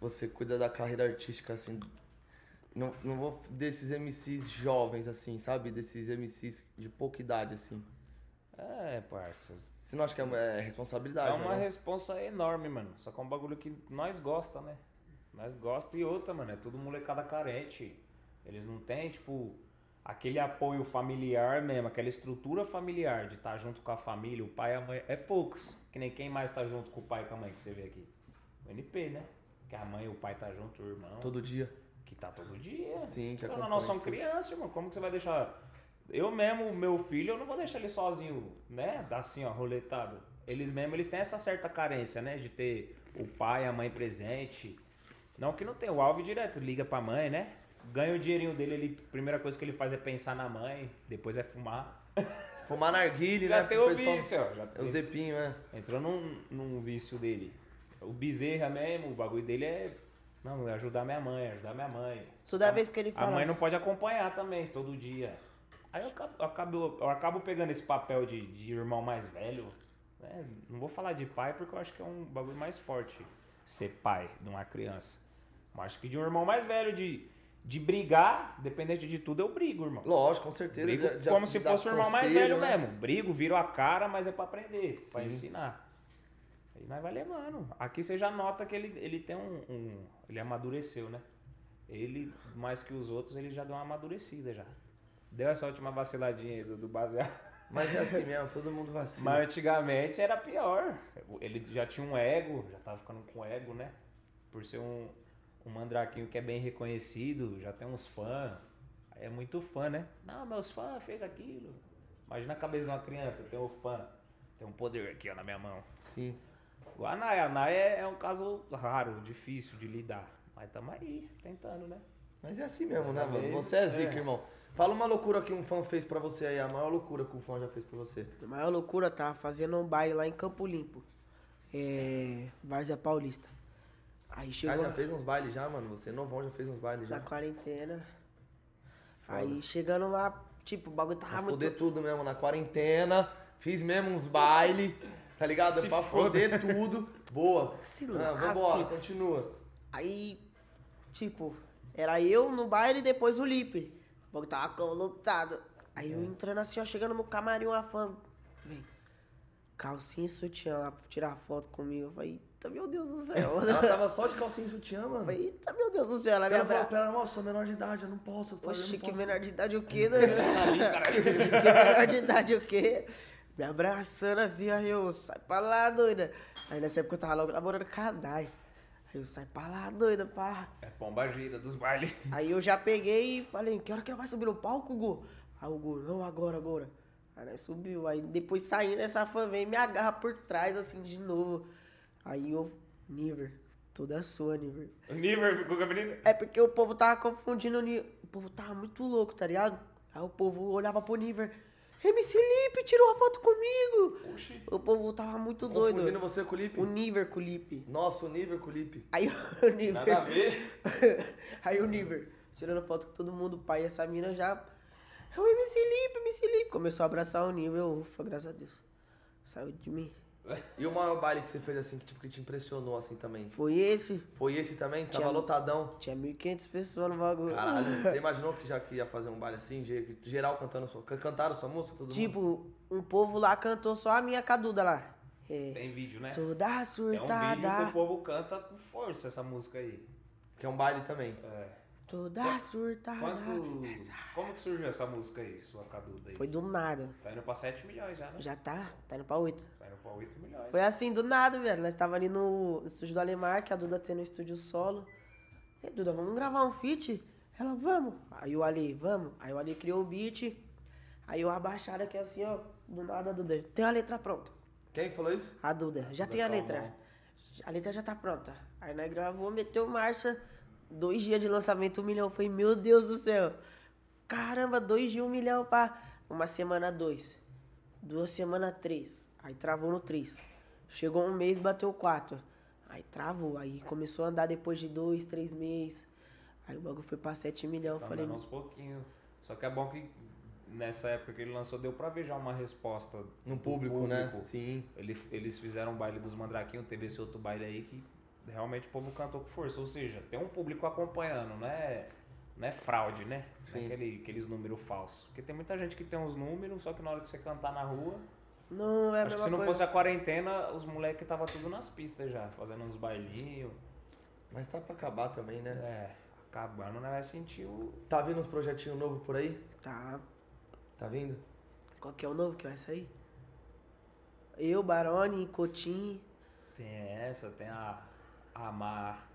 você cuida da carreira artística, assim, não, não vou desses MCs jovens, assim, sabe? Desses MCs de pouca idade, assim. É, parça. Você não acha que é, é responsabilidade, É uma né? responsa enorme, mano. Só que é um bagulho que nós gosta, né? Nós gosta e outra, mano. É tudo molecada carente. Eles não têm, tipo, aquele apoio familiar mesmo, aquela estrutura familiar de estar junto com a família, o pai e a mãe. É poucos. Que nem quem mais tá junto com o pai e com a mãe que você vê aqui. O NP, né? Que a mãe e o pai tá junto, o irmão. Todo dia. Que tá todo dia. Sim, que acompanha nós somos crianças, irmão. Como que você vai deixar. Eu mesmo, meu filho, eu não vou deixar ele sozinho, né? Assim, ó, roletado. Eles mesmo, eles têm essa certa carência, né? De ter o pai e a mãe presente. Não que não tem. O Alves direto liga pra mãe, né? Ganha o dinheirinho dele, ele, a primeira coisa que ele faz é pensar na mãe, depois é fumar. Fumar narguile, Já né? tem o pessoal- vício, ó. Já É o tem- Zepinho, né? Entrou num, num vício dele. O Bezerra mesmo, o bagulho dele é. Não, é ajudar minha mãe, ajudar minha mãe. Toda vez que ele A fala. mãe não pode acompanhar também, todo dia. Aí eu acabo, eu acabo, eu acabo pegando esse papel de, de irmão mais velho. né? Não vou falar de pai porque eu acho que é um bagulho mais forte ser pai de uma criança. Mas acho que de um irmão mais velho, de, de brigar, dependente de tudo, eu brigo, irmão. Lógico, com certeza. Brigo Já- já como se fosse o irmão mais velho né? mesmo. Brigo, viro a cara, mas é pra aprender, pra Sim. ensinar. Aí nós vai levando. Aqui você já nota que ele, ele tem um, um- Ele amadureceu, né? Ele, mais que os outros, ele já deu uma amadurecida já. Deu essa última vaciladinha aí do, do baseado. Mas é assim mesmo, todo mundo vacila. Mas antigamente era pior. Ele já tinha um ego, já tava ficando com ego, né? Por ser um, um mandraquinho que é bem reconhecido, já tem uns fãs. É muito fã, né? Não, meus fãs fez aquilo. Imagina a cabeça de uma criança, tem um fã. Tem um poder aqui ó, na minha mão. Sim. O Anai, a Anai é, é um caso raro, difícil de lidar. Mas tamo aí, tentando, né? Mas é assim mesmo, Mas né, às mano? Você é zica, é. irmão. Fala uma loucura que um fã fez pra você aí, a maior loucura que um fã já fez pra você. A maior loucura, tava fazendo um baile lá em Campo Limpo. É. Várzea Paulista. Aí Ah, chegou já fez uns bailes já, mano? Você novão já fez uns bailes já. na quarentena. Foda. Aí chegando lá, tipo, o bagulho tava Pra muito. foder tudo mesmo, na quarentena. Fiz mesmo uns bailes, tá ligado? Se pra foder. foder tudo. Boa. Se Ah, vambora, continua. Aí, tipo, era eu no baile e depois o Lipe. O bagulho tava lotado. Aí É. eu entrando assim, ó, chegando no camarim, uma fã. Vem. Calcinha e sutiã lá pra tirar foto comigo. Eu falei, eita, meu Deus do céu. Ela tava só de calcinha e sutiã, mano. eita, meu Deus do céu. Ela me Ela falou abraçou. ela, nossa, sou menor de idade, eu não posso. Eu falei, Oxi, que menor de idade o quê, né? Caralho. que menor de idade o quê? Me abraçando assim, aí eu, sai pra lá, doida. Aí nessa época eu tava logo namorando Kadai. Aí eu, sai pra lá, doida, pá. É pomba gira dos bailes. Aí eu já peguei e falei, que hora que ela vai subir no palco, Gu? Aí o Gu, não, agora, agora. Aí nós subiu, aí depois saindo, essa fã vem e me agarra por trás, assim, de novo. Aí eu, Niver, toda sua, Niver. O Niver ficou com a menina. É porque o povo tava confundindo o Niver. O povo tava muito louco, tá ligado? Aí o povo olhava pro Niver. MC Lipe tirou uma foto comigo. Oxi. O povo tava muito doido. Confundindo você com o Lipe? O Niver com o Lipe. Nossa, o nível com o Lipe. Aí o Niver. Nada a ver. Aí o Niver, tirando foto com todo mundo, o pai e essa mina já. É o MC Lipe, MC Lipe. Começou a abraçar o Niver, ufa, graças a Deus. Saiu de mim. E o maior baile que você fez assim, que, tipo, que te impressionou assim também? Foi esse. Foi esse também? Tava Tinha- lotadão. Tinha 1.500 pessoas no bagulho. Caralho, você imaginou que já que ia fazer um baile assim, ge- geral cantando sua, can- cantaram sua música, todo mundo? Tipo, um povo lá cantou só a minha caduda lá. É. Tem vídeo, né? Toda É um vídeo que o surtada. povo canta com força essa música aí. Que é um baile também. É. Toda surtada. Quanto... Essa. Como que surgiu essa música aí, sua caduda aí? Foi do nada. Tá indo pra 7 milhões já, né? Já tá, tá indo pra 8. Tá indo pra 8 milhões. Foi assim, do nada, velho. Nós tava ali no estúdio do Alemar, que a Duda tem no estúdio solo. E aí, Duda, vamos gravar um feat? Ela, vamos. Aí o Ali, vamos. Aí o Ali criou o beat. Aí eu abaixada aqui assim, ó. Do nada, Duda. Tem a letra pronta. Quem falou isso? A Duda, já Duda tem a letra. A letra já tá pronta. Aí nós gravou, meteu marcha. Dois dias de lançamento, um milhão. Foi, meu Deus do céu. Caramba, dois dias, um milhão pra uma semana, dois. Duas semanas, três. Aí travou no três. Chegou um mês, bateu quatro. Aí travou. Aí começou a andar depois de dois, três meses. Aí o bagulho foi pra sete milhão. Tá Falei, andando aos pouquinhos. Só que é bom que nessa época que ele lançou, deu pra ver já uma resposta No do público, né? Sim. Ele- eles fizeram um baile dos Mandraquinhos, teve esse outro baile aí que realmente o povo cantou com força. Ou seja, tem um público acompanhando, não é, não é fraude, né? Não é aquele, aqueles números falsos. Porque tem muita gente que tem uns números, só que na hora de você cantar na rua. não é a acho que mesma se não coisa. fosse a quarentena, os moleques tava tudo nas pistas já, fazendo uns bailinhos. Mas tá pra acabar também, né? É, acabando, né? Vai sentir o. Tá vindo uns projetinhos novos por aí? Tá. Tá vindo? Qual que é o novo que vai sair? Eu, Barone, Cotim. Tem essa, tem a. Amar.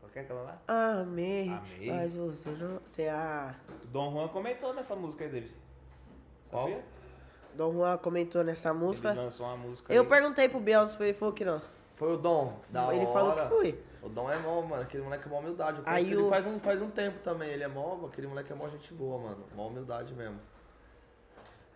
Qual que é aquela lá? Amei, Amei. mas você não. Tem a. O Dom Juan comentou nessa música aí dele. Qual? Sabia? Dom Juan comentou nessa música. Ele lançou uma música Eu aí. perguntei pro Biel se foi, ele falou que não. Foi o Dom. Da ele hora. falou que foi. O Dom é mó, mano. Aquele moleque é mó humildade. Eu Aí ele o- faz um, faz um tempo também. Ele é mó. Aquele moleque é mó gente boa, mano. Mó humildade mesmo.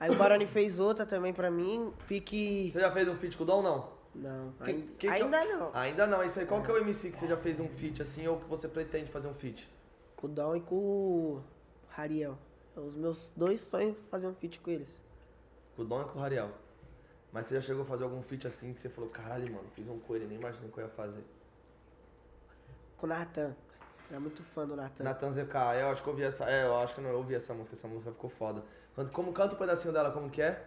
Aí o Barone fez outra também pra mim. Pique. Você já fez um feat com o Dom, não? Não, Que- ainda, que que ainda eu- não. Ainda não. Isso aí, qual que é o MC que você já fez um feat assim ou que você pretende fazer um feat? Com o Dom e com o Hariel. É Os meus dois sonhos fazer um feat com eles. Com o Dom e com o Rariel. Mas você já chegou a fazer algum feat assim que você falou, caralho, mano, fiz um com ele, nem imaginei que eu ia fazer. Com o Natan. Era muito fã do Natan. Natan ZK, eu acho que eu ouvi essa. É, eu acho que eu não ouvi essa música, essa música ficou foda. Quando- Como canta um pedacinho dela, como que é?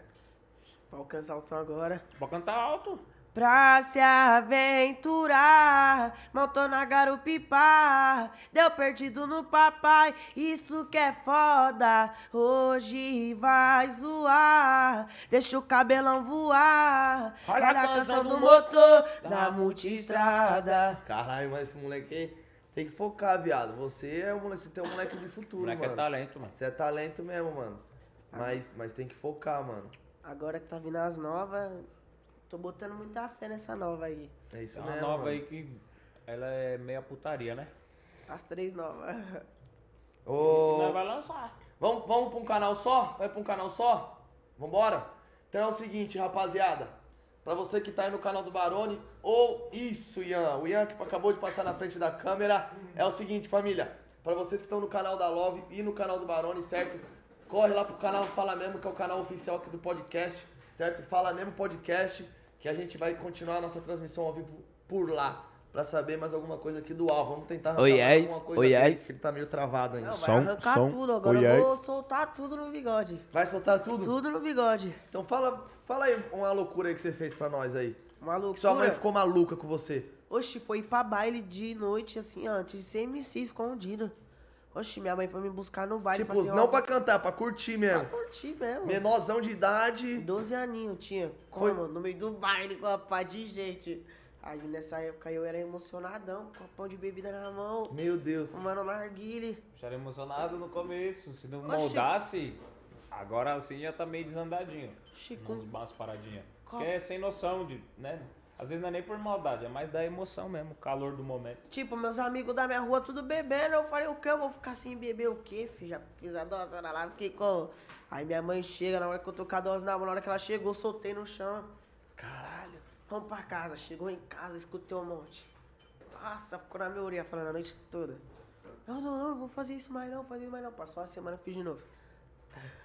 Pra alcançar o tom agora. Pode cantar alto. Pra se aventurar, montou na garupipá, deu perdido no papai, isso que é foda. Hoje vai zoar, deixa o cabelão voar. Olha, a canção do motor da multistrada. Caralho, mas esse moleque aí tem que focar, viado. Você é um moleque, você tem um moleque de O futuro, moleque é mano. talento, mano. Você é talento mesmo, mano. Mas, mas tem que focar, mano. Agora que tá vindo as novas, tô botando muita fé nessa nova aí. É isso uma mesmo. nova mano. aí que ela é meia putaria, né? As três novas. Ô, Nós vai lançar. Vamos, vamos pra um canal só? Vai pra um canal só? Vambora? Então é o seguinte, rapaziada. Pra você que tá aí no canal do Barone, ou isso, Ian. O Ian que acabou de passar na frente da câmera. É o seguinte, família. Pra vocês que estão no canal da Love e no canal do Barone, certo? Corre lá pro canal Fala Mesmo, que é o canal oficial aqui do podcast, certo? Fala Mesmo Podcast, que a gente vai continuar a nossa transmissão ao vivo por lá. Pra saber mais alguma coisa aqui do Al. Vamos tentar arrancar Oi, mais yes. alguma coisa Oi, dele, yes. que ele tá meio travado ainda. Não, vai Som, arrancar som. tudo, agora Oi, eu vou yes. soltar tudo no bigode. Vai soltar tudo? Tudo no bigode. Então fala, fala aí uma loucura aí que você fez pra nós aí. Maluco. Que sua mãe ficou maluca com você. Oxi, foi ir pra baile de noite, assim, antes de ser MC escondido. Oxi, minha mãe foi me buscar no baile. Tipo, pra ser não uma- pra cantar, pra curtir pra mesmo. curtir mesmo. Menorzão de idade. 12 aninhos tinha. Foi- Como? No meio do baile com a pá de gente. Aí nessa época eu era emocionadão, com pão de bebida na mão, Meu Deus. fumando narguile. Já era emocionado no começo. Se não Oxi. moldasse, agora assim já tá meio desandadinho. Oxi, Uns com... umas paradinhas. Qual- Porque é sem noção de, né? Às vezes não é nem por maldade, é mais da emoção mesmo, o calor do momento. Tipo, meus amigos da minha rua tudo bebendo. Eu falei, o que? Eu vou ficar sem beber o quê, filho? Já fiz a dose lá, fiquei com. Aí minha mãe chega, na hora que eu tô com a dose na mão, na hora que ela chegou, soltei no chão. Caralho, vamos pra casa. Chegou em casa, escutei um monte. Nossa, ficou na minha orelha falando a noite toda. Não, não, não, não vou fazer isso mais não, fazer isso mais não. Passou uma semana, fiz de novo.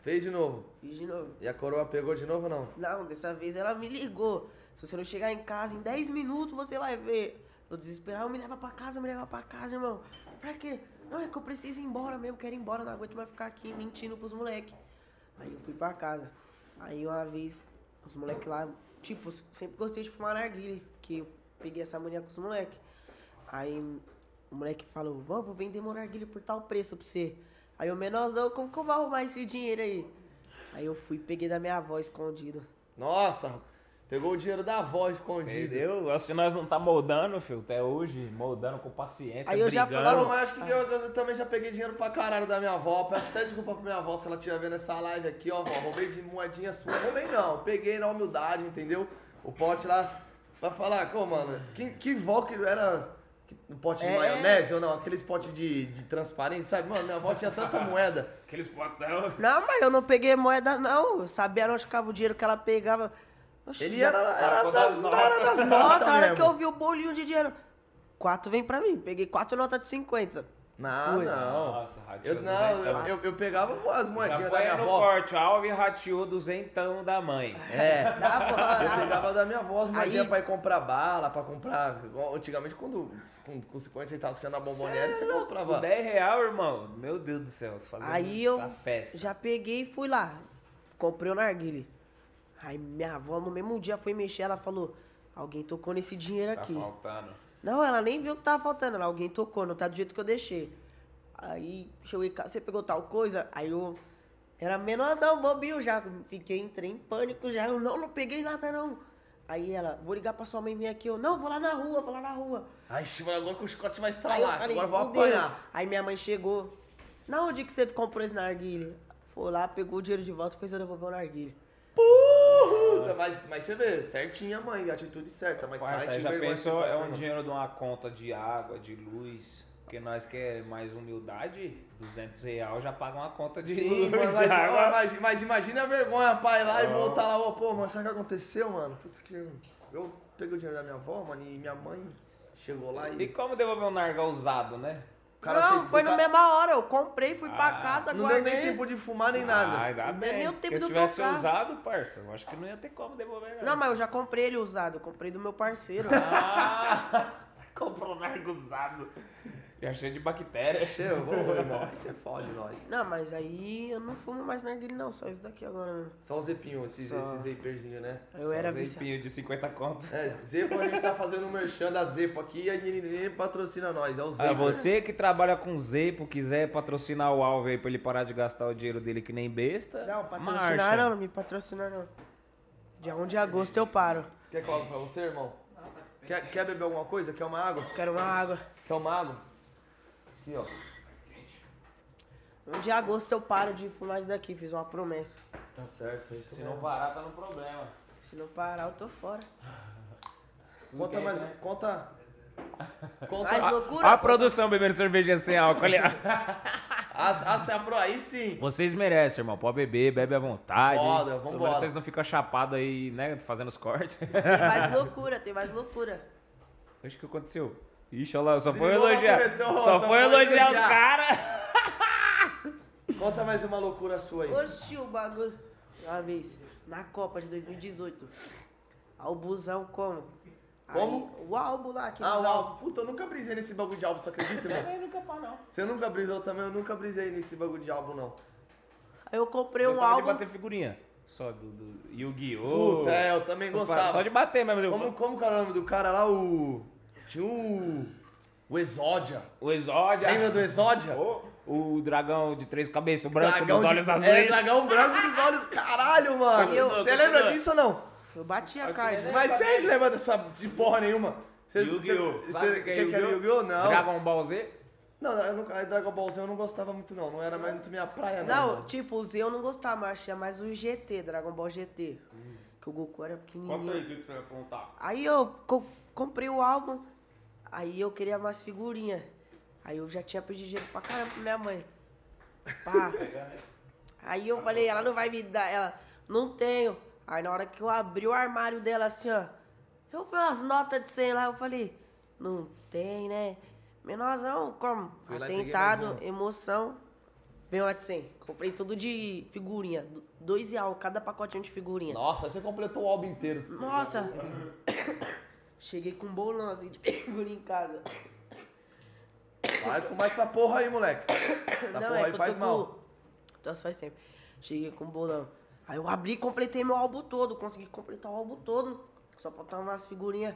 Fez de novo. Fiz de novo. E a coroa pegou de novo ou não? Não, dessa vez ela me ligou. Se você não chegar em casa em 10 minutos, você vai ver. Eu desesperado, me leva pra casa, me leva pra casa, irmão. Pra quê? Não, é que eu preciso ir embora mesmo, quero ir embora, não aguento mais ficar aqui mentindo pros moleques. Aí eu fui pra casa. Aí uma vez, os moleques lá, tipo, sempre gostei de fumar narguile, que eu peguei essa mania com os moleques. Aí o moleque falou, vamos, vou vender meu narguile por tal preço pra você. Aí o menorzão, como que eu vou arrumar esse dinheiro aí? Aí eu fui, peguei da minha avó escondido. Nossa, pegou o dinheiro da avó escondido. Entendeu? Se nós não tá moldando, filho, até hoje, moldando com paciência, Aí eu já brigando. falava, Não, mas acho que eu, eu também já peguei dinheiro pra caralho da minha avó. Peço até desculpa pra minha avó se ela estiver vendo essa live aqui, ó, vó. Roubei de moedinha sua. Roubei não, peguei na humildade, entendeu? O pote lá. Vai falar, como, mano? Que, que vó que era. Um pote de É. maionese ou não? Aqueles potes de, de transparente, sabe? Mano, minha avó tinha tanta moeda. Aqueles potão. Não, mas eu não peguei moeda, não. Eu sabia onde ficava o dinheiro que ela pegava. Oxi, Ele era, era das, das era das notas. Nossa, a hora que eu vi o bolinho de dinheiro. Quatro vem pra mim. Peguei quatro notas de 50. Não, não. Nossa, Eu, não, eu, eu, eu pegava as moedinhas da minha avó. corte, o Alves rateou duzentão da mãe. É. Dá bola, Eu dá pegava da minha avó as moedinhas Aí- pra ir comprar bala, pra comprar. Antigamente, quando com, com 50 centavos tinha na bomboniere, você Com comprava. 10 real, irmão. Meu Deus do céu. Aí eu festa. já peguei e fui lá. Comprei o narguile. Aí minha avó no mesmo dia foi mexer, ela falou, alguém tocou nesse dinheiro Tá aqui. faltando. Não, ela nem viu o que tava faltando, ela, alguém tocou, não tá do jeito que eu deixei. Aí cheguei você pegou tal coisa? Aí eu era menorzão, bobinho já. Fiquei, entrei em pânico já. Eu não, não peguei nada não. Aí ela, vou ligar pra sua mãe vir aqui. Eu, não, vou lá na rua, vou lá na rua. Ai, Chico, agora que o chicote vai estralar, falei, agora vou apanhar. Aí minha mãe chegou. Na onde que você comprou esse narguile? Foi lá, pegou o dinheiro de volta e fez eu devolver o narguile. Puta, mas, mas você vê, certinha, mãe, atitude certa. Mas Parça, cara, já pensou, é um dinheiro de uma conta de água, de luz. Porque nós que é mais humildade, 200 real já paga uma conta de Sim, luz, mas, mas, água. mas, mas imagina a vergonha, pai, lá e Ó. voltar lá, ô, pô, mano, sabe o que aconteceu, mano? Puta que. Eu peguei o dinheiro da minha avó, mano, e minha mãe chegou lá E e. como devolver um narga usado, né? Não, foi na cara- mesma hora. Eu comprei, fui pra Ah, casa, Não deu guardei. nem tempo de fumar nem Ah, nada. ainda Não deu bem. nem o tempo se tivesse tocar. usado, parça, eu acho que não ia ter como devolver, Não, mas eu já comprei ele usado. Eu comprei do meu parceiro. Ah, comprou narga usado. Já cheio de bactérias. Cheio, vamos, irmão. Aí você fode nós. não, mas aí eu não fumo mais narguilé não. Só isso daqui agora mesmo. Só os zepinhos, esses, Só. esses vaporzinhos, né? Eu era Só viciado. Zeipinho de 50 conto. É, Zepo a gente tá fazendo um merchan da Zepo aqui e a Nini patrocina nós, é os Ah, você que trabalha com Zepo, quiser patrocinar o Alve aí pra ele parar de gastar o dinheiro dele que nem besta. Não, patrocinar marcha. não, não me patrocinar não. Dia 1 de agosto eu paro. Quer colocar pra você, irmão? Quer, quer beber alguma coisa? Quer uma água? Quero uma água. Quer uma água? Aqui, ó. 1 de agosto eu paro de fumar isso daqui. Fiz uma promessa. Tá certo, é isso Se não mesmo. parar, tá no problema. Se não parar, eu tô fora. Conta mais, né? conta... Conta... Mais a, loucura? A produção bebendo cervejinha sem álcool ali. a, a, se apro- aí sim. Vocês merecem, irmão. Pode beber, bebe à vontade. Pelo vambora. Vocês não ficam chapados aí, né? Fazendo os cortes. Tem mais loucura, tem mais loucura. Oxe, o que aconteceu? Ixi, olha lá, só foi elogiar. retorno, Só só foi elogiar os caras. Conta mais uma loucura sua aí. Oxi, o bagulho. Uma vez, na Copa de 2018. Albuzão como? Como? Aí, o álbum lá, aquele Ah, o álbum. Puta, eu nunca brisei nesse bagulho de álbum, você acredita, irmão? Também nunca pá, não. Você nunca brisou também, eu nunca brisei nesse bagulho de álbum, não. Aí eu comprei um Gostava de álbum. bater figurinha. Só do, do Yu-Gi-Oh! Puta, é, eu também gostava. Só de bater mesmo. eu- Como, como que era o nome do cara lá? O. Tinha o. O Exódia. O Exódia. Lembra do Exódia? O, o dragão de três cabeças, o branco Dragão dos de- olhos É, azuis. dragão branco dos olhos. Caralho, mano. Eu- Você lembra disso ou não? Eu bati a card. nem- Mas você lembra dessa de porra nenhuma? Yu-Gi-Oh! você- é que que era Yu-Gi-Oh? Não. Dragon Ball Z. Não, eu nunca, Dragon Ball Z eu não gostava muito não. Não era mais muito minha praia, não. Não, mano. tipo, o Z eu não gostava, mas tinha mais o GT, Dragon Ball GT. que o Goku era pequenininho. Conta aí o que você vai contar. Aí eu co- comprei o álbum, aí eu queria mais figurinha. Aí eu já tinha pedido dinheiro pra caramba pra minha mãe. Pá. Aí eu falei, ela não vai me dar, ela, não tenho. Aí na hora que eu abri o armário dela assim, ó, eu vi umas notas de 100 lá, eu falei, não tem, né? Menorzão, como? Atentado, emoção, vem uma de 100. Comprei tudo de figurinha, do- dois real cada pacotinho de figurinha. Nossa, você completou o álbum inteiro. Nossa! Cheguei com um bolão assim de figurinha em casa. Vai fumar essa porra aí, moleque. Essa porra aí que eu faz tô mal. com- Nossa, faz tempo. Cheguei com um bolão. Aí eu abri e completei meu álbum todo. Consegui completar o álbum todo. Só faltava umas figurinhas.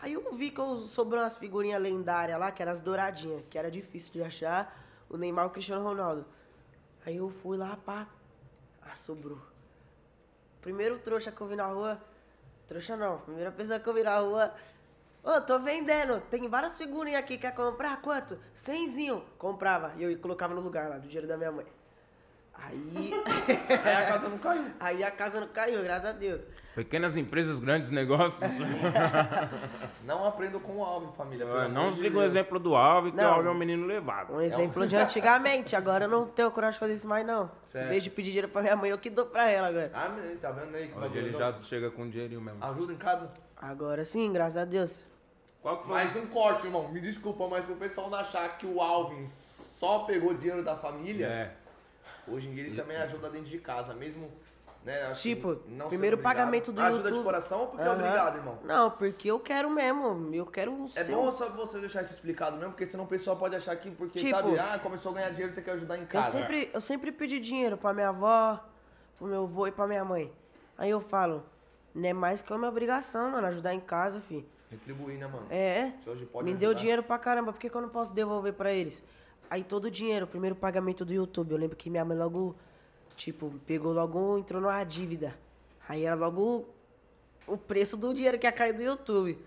Aí eu vi que eu sobrou umas figurinhas lendárias lá, que eram as douradinhas, que era difícil de achar. O Neymar e o Cristiano Ronaldo. Aí eu fui lá, pá. Ah, sobrou. Primeiro trouxa que eu vi na rua. Trouxa não, primeira pessoa que eu vi na rua. Ô, tô vendendo, tem várias figurinhas aqui, quer comprar? Quanto? Cenzinho. Comprava. E eu colocava no lugar lá, do dinheiro da minha mãe. Aí. Aí a casa não caiu. Aí a casa não caiu, graças a Deus. Pequenas empresas, grandes negócios. Não aprendo com o álbum, família. É, não amor de siga o exemplo do Alves, que o. Alves é um menino levado. Um exemplo de antigamente, agora eu não tenho coragem de fazer isso mais, não. Certo. Em vez de pedir dinheiro pra minha mãe, eu que dou pra ela agora. Ah, tá vendo aí? que Hoje bagulho ele já chega com dinheirinho mesmo. Ajuda em casa? Agora sim, graças a Deus. Qual que foi? Mais um corte, irmão. Me desculpa, mas pro pessoal não achar que o Alvin só pegou dinheiro da família, É. hoje em dia ele também ajuda dentro de casa, mesmo. Né, acho que Tipo, não primeiro obrigado. pagamento do Ajuda de YouTube. coração ou porque é obrigado, irmão? Não, porque eu quero mesmo. Eu quero É ser bom só você deixar isso explicado mesmo, porque senão o pessoal pode achar que, porque, Tipo, sabe, ah, começou a ganhar dinheiro, tem que ajudar em Eu casa. sempre, eu sempre pedi dinheiro pra minha avó, pro meu avô e pra minha mãe. Aí eu falo, não é mais que uma obrigação, mano, ajudar em casa, fi. Retribuir, né, mano? É, Se hoje pode me deu ajudar. dinheiro pra caramba, por que, que eu não posso devolver pra eles? Aí todo o dinheiro, o primeiro pagamento do YouTube, eu lembro que minha mãe logo, tipo, pegou logo, entrou numa dívida. Aí era logo o preço do dinheiro que ia cair do YouTube.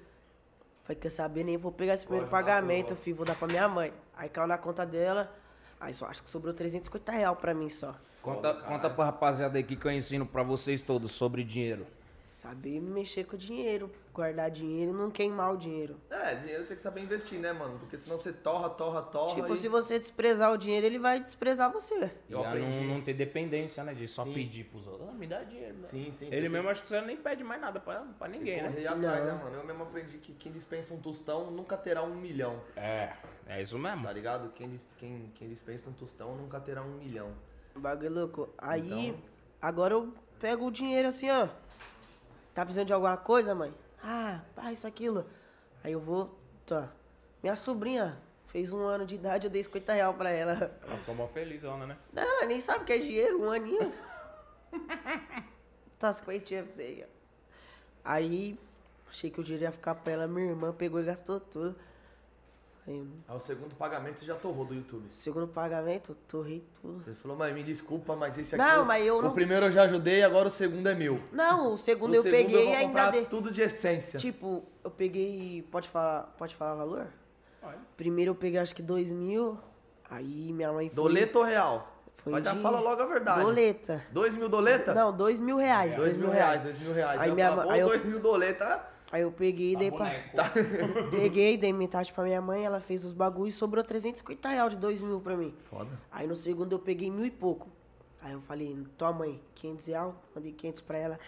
Falei, quer saber, nem vou pegar esse primeiro pagamento, tua- filho, vou dar pra minha mãe. Aí caiu na conta dela, aí só acho que sobrou 350 reais pra mim só. Conta, Pô, conta pra rapaziada aqui que eu ensino pra vocês todos sobre dinheiro. Saber mexer com o dinheiro, guardar dinheiro e não queimar o dinheiro. É, dinheiro tem que saber investir, né, mano? Porque senão você torra, torra, torra. tipo, e... se você desprezar o dinheiro, ele vai desprezar você. E Eu aprendi. não, não ter dependência, né? De só Sim. pedir pros outros. Ah, me dá dinheiro. né? Sim, sim. Ele tem mesmo acho que você nem pede mais nada pra, pra ninguém, né? correr atrás, né, mano? Eu mesmo aprendi que quem dispensa um tostão nunca terá um milhão, É, é isso mesmo. tá ligado? Quem, quem, quem dispensa um tostão nunca terá um milhão. O bagulho louco. Aí, Então- agora eu pego o dinheiro assim, ó. Tá precisando de alguma coisa, mãe? Ah, pá, isso, aquilo. Aí eu vou, tá. Minha sobrinha fez um ano de idade, eu dei 50 reais pra ela. Ela ficou mó feliz, ela, né? Não, ela nem sabe o que é dinheiro, um aninho. tá 50 pra você aí, ó. Aí, achei que o dinheiro ia ficar pra ela, minha irmã pegou e gastou tudo. Aí, Aí o segundo pagamento você já torrou do YouTube. segundo pagamento, torrei tudo. Você falou, mãe, me desculpa, mas esse aqui. Não, eu- mas eu O não- primeiro eu já ajudei, agora o segundo é meu. Não, o segundo O eu segundo peguei eu vou e ainda dei. tudo de essência. Tipo, eu peguei. Pode falar, pode falar valor? Olha. Primeiro eu peguei acho que dois mil. Aí minha mãe foi. Doleta ou real? Foi Mas já de- fala logo a verdade. Doleta. Dois mil doleta? Não, dois mil reais. Dois mil reais, dois mil reais. Aí eu minha falo, ma- "Ô, aí eu- dois mil doleta. Aí eu peguei e dei pra. boneco. Peguei, dei metade pra minha mãe, ela fez os bagulhos e sobrou 350 reais de dois mil pra mim. Foda. Aí no segundo eu peguei mil e pouco. Aí eu falei, tua mãe, 500 reais, mandei 500 pra ela.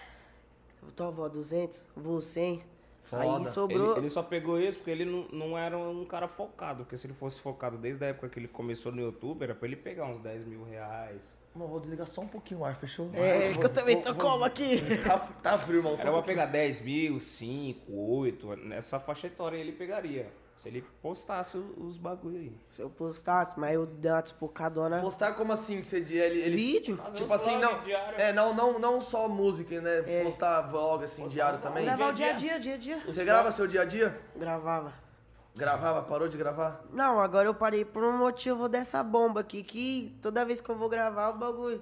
Tua avó, 200, vou 100. Foda. Aí sobrou. Ele, ele só pegou isso porque ele não, não era um cara focado. Porque se ele fosse focado desde a época que ele começou no YouTube, era pra ele pegar uns 10 mil reais. Mano, vou desligar só um pouquinho o ar, fechou? É, Vou- que eu também tô como aqui. Tá, tá frio, irmão. Era pra pouquinho. pegar 10 mil, 5, 8, nessa faixa etária ele pegaria. Se ele postasse os bagulho aí. Se eu postasse, mas eu dei uma desfocadona. Postar como assim? Que você, ele, ele, Vídeo? Fazer Tipo assim, vlog não. diário. É, não, não, não só música, né? É. Postar vlog assim, diário também. Gravar o dia a dia, dia a dia. Você grava seu dia a dia? Gravava. Gravava, parou de gravar? Não, agora eu parei por um motivo dessa bomba aqui, que toda vez que eu vou gravar o bagulho.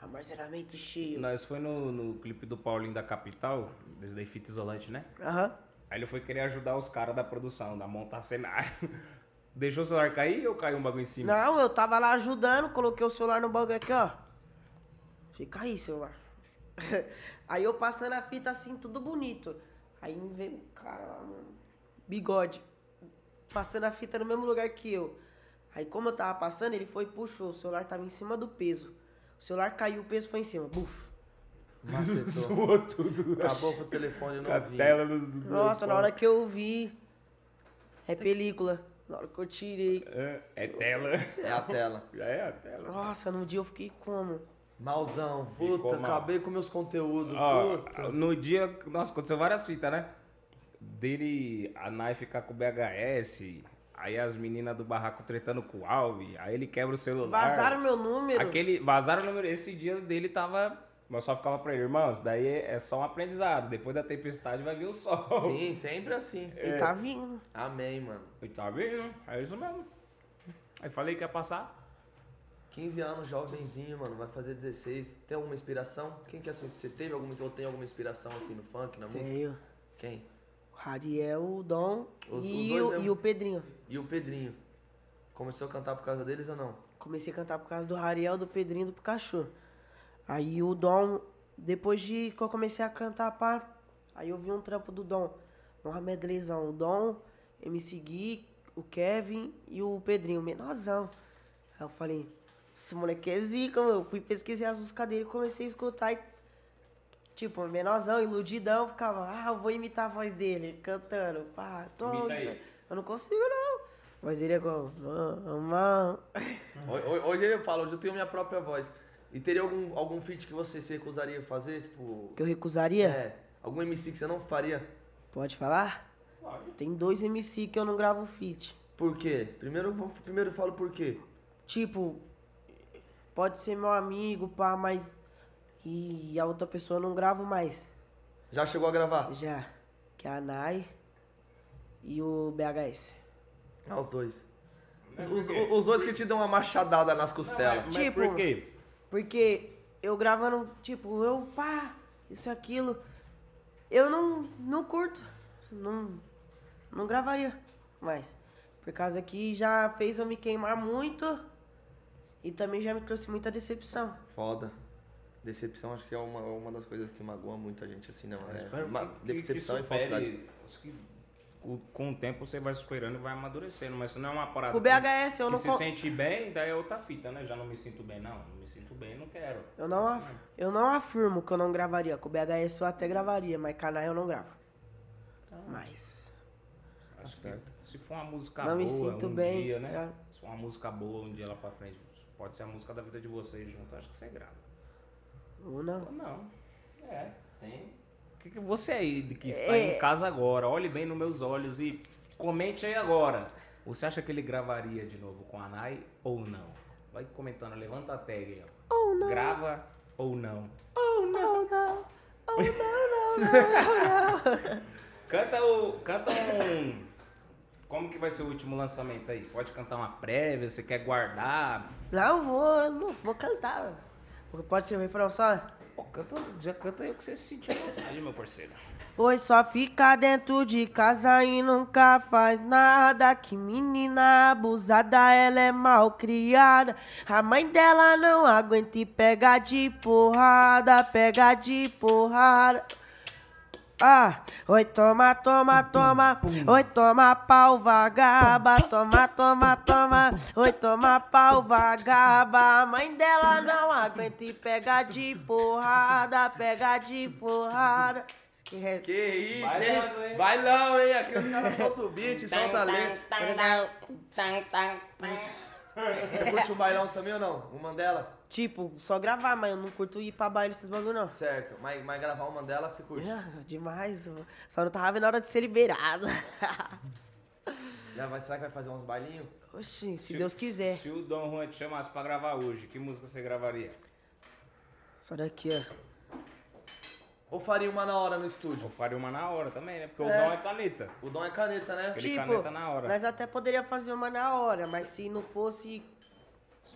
Armazenamento cheio. Nós foi no, no clipe do Paulinho da Capital, desde daí fita isolante, né? Aham. Aí ele foi querer ajudar os caras da produção, da montar cenário. Deixou o celular cair ou caiu um bagulho em cima? Não, eu tava lá ajudando, coloquei o celular no bagulho aqui, ó. Fica aí, celular. Aí eu passando a fita assim, tudo bonito. Aí me veio um cara lá, mano, bigode, passando a fita no mesmo lugar que eu. Aí como eu tava passando, ele foi e puxou, o celular tava em cima do peso. O celular caiu, o peso foi em cima, buf. Macetou. Tudo. Acabou com o telefone novinho. tela do, do Nossa, na hora que eu vi, é película. Na hora que eu tirei. É, é tela. É a tela. É a tela. Nossa, no dia eu fiquei como? Malzão. Ficou Puta, mal. acabei com meus conteúdos. Ó, Puta. no dia, nossa, aconteceu várias fitas, né? Dele, a Nai ficar com o BHS, aí as meninas do barraco tretando com o Alve, aí ele quebra o celular. Vazaram meu número. Aquele, vazaram o número, esse dia dele tava, mas só ficava pra ele, irmão, isso daí é só um aprendizado, depois da tempestade vai vir o sol. Sim, sempre assim. Ele tá vindo. Amém, mano. E tá vendo? É isso mesmo. Aí falei que ia passar. 15 anos, jovenzinho, mano, vai fazer 16. Tem alguma inspiração? Quem que é a sua... Você teve alguma... Ou tem alguma inspiração, assim, no funk, na música? Tenho. Quem? O Rariel, o Dom Os- e, os o, e o Pedrinho. E o Pedrinho? Começou a cantar por causa deles ou não? Comecei a cantar por causa do Rariel, do Pedrinho e do Pikachu. Aí o Dom, depois de que eu comecei a cantar, pá, aí eu vi um trampo do Dom. Uma medleyzão. O Dom, MC Gui, o Kevin e o Pedrinho, menorzão. Aí eu falei, esse moleque é zica, meu. Fui pesquisar as músicas dele, comecei a escutar e, tipo, menorzão, iludidão, ficava, ah, eu vou imitar a voz dele, cantando, pá, tô, Imita isso- aí. eu não consigo não. Mas ele é igual, mamãe. Ho- ho- Hoje eu falo, hoje eu tenho minha própria voz. E teria algum, algum feat que você se recusaria a fazer? Tipo. Que eu recusaria? É. Algum MC que você não faria? Pode falar? Tem dois MC que eu não gravo feat. Por quê? Primeiro, primeiro eu falo por quê. Tipo, pode ser meu amigo, pá, mas. E a outra pessoa eu não gravo mais. Já chegou a gravar? Já. Que é a Nai e o BHS. Ah, os dois. Os, os dois que te dão uma machadada nas Não, costelas. mas Tipo- por quê? Porque eu gravando, tipo, eu, pá, isso, aquilo. Eu não, não curto. Não, não gravaria mais. Por causa que já fez eu me queimar muito. E também já me trouxe muita decepção. Foda. Decepção acho que é uma, uma das coisas que magoa muita gente assim, não. É, que- que- decepção que e falsidade. supere. Acho que com- com o tempo você vai superando e vai amadurecendo, mas isso não é uma parada Com o que- BHS eu que não se co- sente bem, daí é outra fita, né? Já não me sinto bem, não. Não me sinto bem, não quero. Eu não, af- eu não afirmo que eu não gravaria. Com o BHS eu até gravaria, mas canal eu não gravo. Mas. Acho que se for uma música Não boa, me sinto um bem, dia, né? tá? Se for uma música boa, um dia lá pra frente, pode ser a música da vida de vocês junto, acho que você grava. Ou não. Ou não. É, tem. O que, que você aí de que está É. em casa agora, olhe bem nos meus olhos e comente aí agora. Você acha que ele gravaria de novo com a Nai ou não? Vai comentando, levanta a tag aí, ó. Ou não. Grava ou não? Ou não, não. Ou não, não, não, não, não. Canta o. Canta um. Como que vai ser o último lançamento aí? Pode cantar uma prévia, você quer guardar? Não vou, não vou cantar. Pode ser o refrão só? Pô, canta, já canta aí o que você sentiu vontade, meu parceiro. Pois só fica dentro de casa e nunca faz nada. Que menina abusada, ela é mal criada. A mãe dela não aguenta e pega de porrada, pega de porrada. Ah, oi, toma, toma, toma. Oi, toma pau vagaba. Toma, toma, toma. Oi, toma pau vagaba. A mãe dela não aguenta e pega de porrada, pega de porrada. Esquece. Que isso, Vai hein? nós, hein? Vai não, hein? Aqui os caras soltam o beat, soltam a letra. Você curte o bailão também ou não? O Mandela? Tipo, só gravar, mas eu não curto ir pra baile esses bagulho, não. Certo, mas, mas gravar o Mandela você curte. Ah, demais, ó. só não tava vendo a hora de ser liberado. Já vai, será que vai fazer uns bailinhos? Oxi, se Deus quiser. Se o Dom Juan te chamasse pra gravar hoje, que música você gravaria? Só daqui, ó. Ou faria uma na hora no estúdio? Eu faria uma na hora também, né? Porque o É. Dom é caneta. O dom é caneta, né? Tipo, caneta na hora. nós até poderia fazer uma na hora, mas se não fosse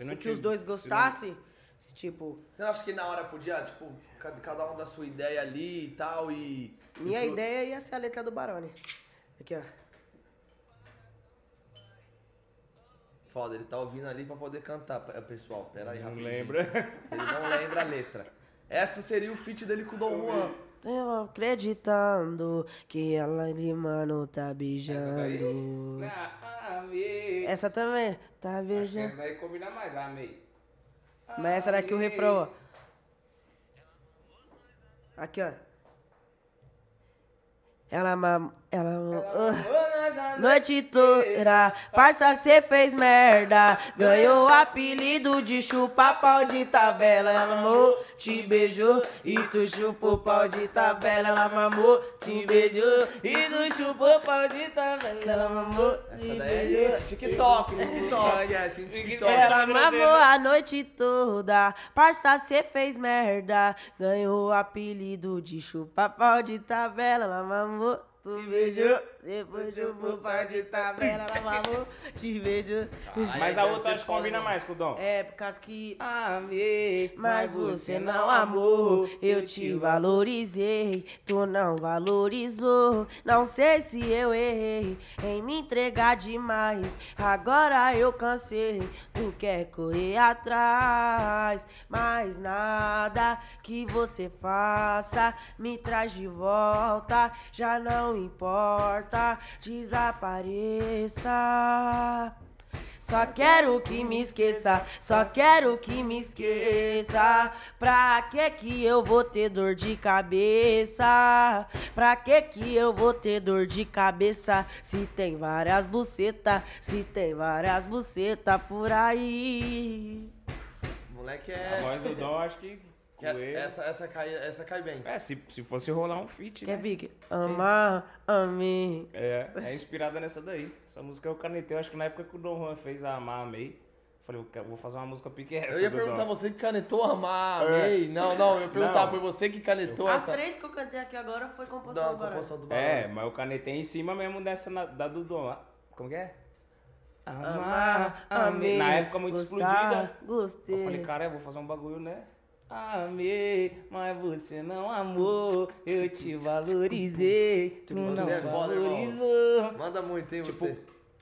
Se não que os dois se gostassem, se, tipo, Você não acha que na hora podia, tipo, ca- cada um da sua ideia ali e tal e... minha e ideia ia ser a letra do Barone. Aqui, ó. Foda, ele tá ouvindo ali pra poder cantar, p- pessoal. Pera aí, Não rapidinho. lembra? Ele não lembra a letra. Essa seria o feat dele com o Dom Juan. Eu acreditando que ela de mano tá Essa daí? beijando. Essa também, tá beijando. essa daí combina mais, amei. Mas essa daqui o refrão, ó. Aqui, ó. Ela mam... Ela... ah. Noite toda, parça cê fez merda. Ganhou o apelido de chupa pau de tabela. Ela amou, te beijou e tu chupou pau de tabela. Ela mamou, te beijou e tu chupou pau de tabela. Ela mamou, te beijou. é TikTok, TikTok, é assim, TikTok. Ela mamou a noite toda, parça cê fez merda. Ganhou o apelido de chupa pau de tabela. Ela mamou, tu beijou, depois chupou pau de tabela. Ela mamou, te beijou. Mas a outra acho que combina mais com o Dom. É, por causa que. Amei, Mas você não amou, eu te valorizei, tu não valorizou. Não sei se eu errei em me entregar demais. Agora eu cansei, tu quer correr atrás. Mas nada que você faça me traz de volta. Já não importa, desapareça. Só quero que me esqueça, só quero que me esqueça. Pra que que eu vou ter dor de cabeça? Pra que que eu vou ter dor de cabeça? Se tem várias bucetas, se tem várias bucetas por aí. Moleque A é... voz do Dom acho que é- com ele. essa, essa, cai, essa cai bem. É, se, se fosse rolar um feat, Quer né? ver? que- Amar, amém. É, é inspirada nessa daí. Essa música eu canetei, acho que na época que o Dom Juan fez a Amar Amei. Falei, eu vou fazer uma música pique essa. Eu ia do perguntar, você que canetou Amar, É. amei. Não, não, eu ia perguntar, Não. foi você que canetou As essa... três que eu cantei aqui agora foi composição Da agora. composição do É, Barão. mas eu canetei em cima mesmo dessa na- da do Dom. Ah, Como que é? Amar, amei. Na época muito gostar, explodida. Gostei. Eu falei, cara, eu vou fazer um bagulho, né? Amei, mas você não amou. Eu te valorizei, tu não é valorizou. Manda muito, hein, Tipo, você.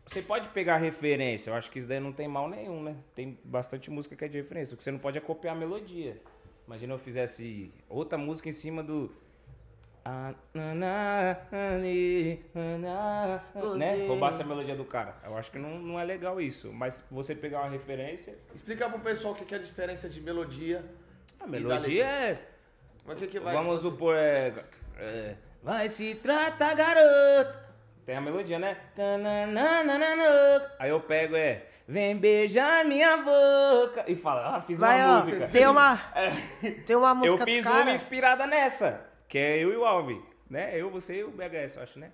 você pode pegar referência, eu acho que isso daí não tem mal nenhum, né? Tem bastante música que é de referência. O que você não pode é copiar a melodia. Imagina eu fizesse outra música em cima do. Né? Roubasse a melodia do cara. Eu acho que não, não é legal isso. Mas você pegar uma referência. Explica pro pessoal o que é a diferença de melodia. A e melodia é. Mas o que que vai... Vamos supor, é, é, Vai se trata, garota. Tem a melodia, né? Aí eu pego, é. Vem beijar minha boca. E fala, ah, fiz Vai, uma ó, música. tem uma, É, tem uma eu música dos fiz uma inspirada nessa. Que é eu e o Alvi. Né? Eu, você e o BHS, eu acho, né?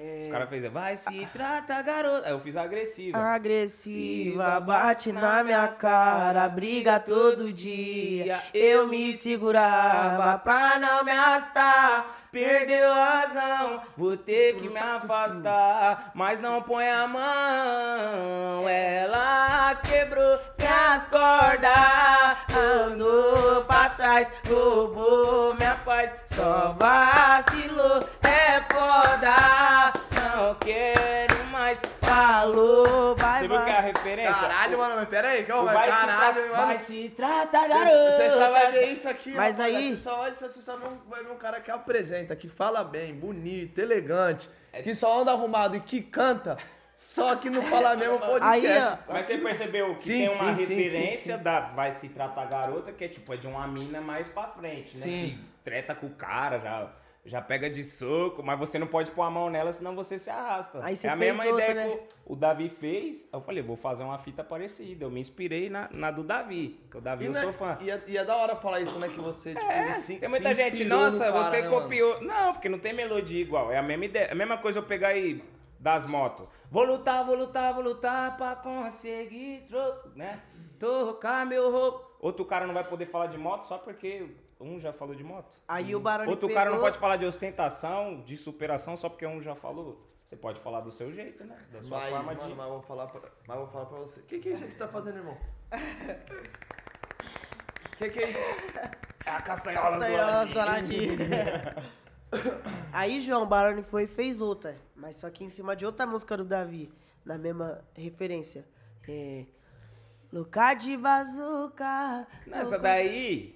É. Os caras fez, vai se trata, garota. Aí eu fiz agressiva. Agressiva, bate na minha cara, briga todo dia. Eu me segurava pra não me arrastar. Perdeu a razão, vou ter que me afastar. Mas não põe a mão, ela quebrou Minhas cordas andou pra trás, roubou minha paz, só vacilou, é foda. Não quero mais. Falou, vai, Você viu que é a vai. referência? Caralho, mano, mas pera aí, calma, Vai, caralho, se, tra mano. vai se trata, Você- garoto. Você só vai ver isso aqui, Mas rapaziada, aí- Você só, vai, você só não vai ver um cara que apresenta, que fala bem, bonito, elegante, É que só anda arrumado e que canta, só que não fala mesmo podcast. Aí, ó, Mas você percebeu que Sim, tem uma sim, sim, referência sim, sim. da Vai Se Tratar Garota, que é tipo, é de uma mina mais pra frente, né? Sim. Que treta com o cara, já, já pega de soco, mas você não pode pôr a mão nela, senão você se arrasta. Aí você é a fez mesma outra, ideia né? que o, o Davi fez. Eu falei, vou fazer uma fita parecida. Eu me inspirei na, na do Davi, que o Davi E, eu né, sou fã. e, é, e é da hora falar isso, né? Que você, tipo, É, se, tem muita se gente, nossa, cara, você né, mano? copiou. Não, porque não tem melodia igual. É a mesma ideia. É a mesma coisa eu pegar aí das motos. Vou lutar, vou lutar, vou lutar pra conseguir, tro... né? Tocar meu roubo. Outro cara não vai poder falar de moto só porque um já falou de moto. Aí o Barone Outro pegou, cara não pode falar de ostentação, de superação só porque um já falou. Você pode falar do seu jeito, né? Da sua Mas, forma mano, de. mas vou falar pra, mas vou falar pra você. O que, que é isso que você tá fazendo, irmão? O que, que é isso? É a castanhola do Castanholas Aladim. douradinhas. Aí João Baroni foi e fez outra, mas só que em cima de outra música do Davi, na mesma referência. É. Luca de bazuca. Nessa louca- daí,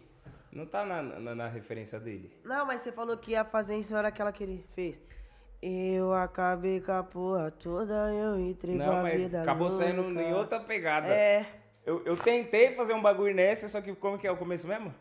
Não tá na, na, na referência dele. Não, mas você falou que ia fazer em cima daquela que ele fez. Eu acabei com a porra toda, eu entrei Não, pra mas vida acabou louca. saindo em outra pegada. É. Eu, eu tentei fazer um bagulho nessa, só que como que é o começo mesmo?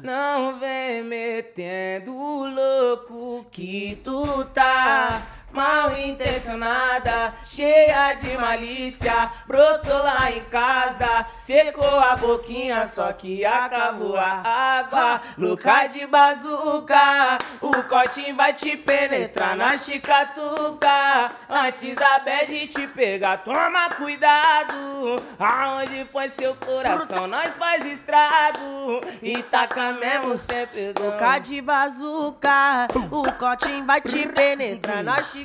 Não vem metendo louco que tu tá mal intencionada, cheia de malícia, brotou lá em casa, secou a boquinha, só que acabou a água. Louca de bazuca, o corte vai te penetrar na chicatuca, antes da bad te pegar, toma cuidado, aonde põe seu coração, nós faz estrago, e taca mesmo sempre Boca de bazuca, o cotinho vai te penetrar na chicatuca.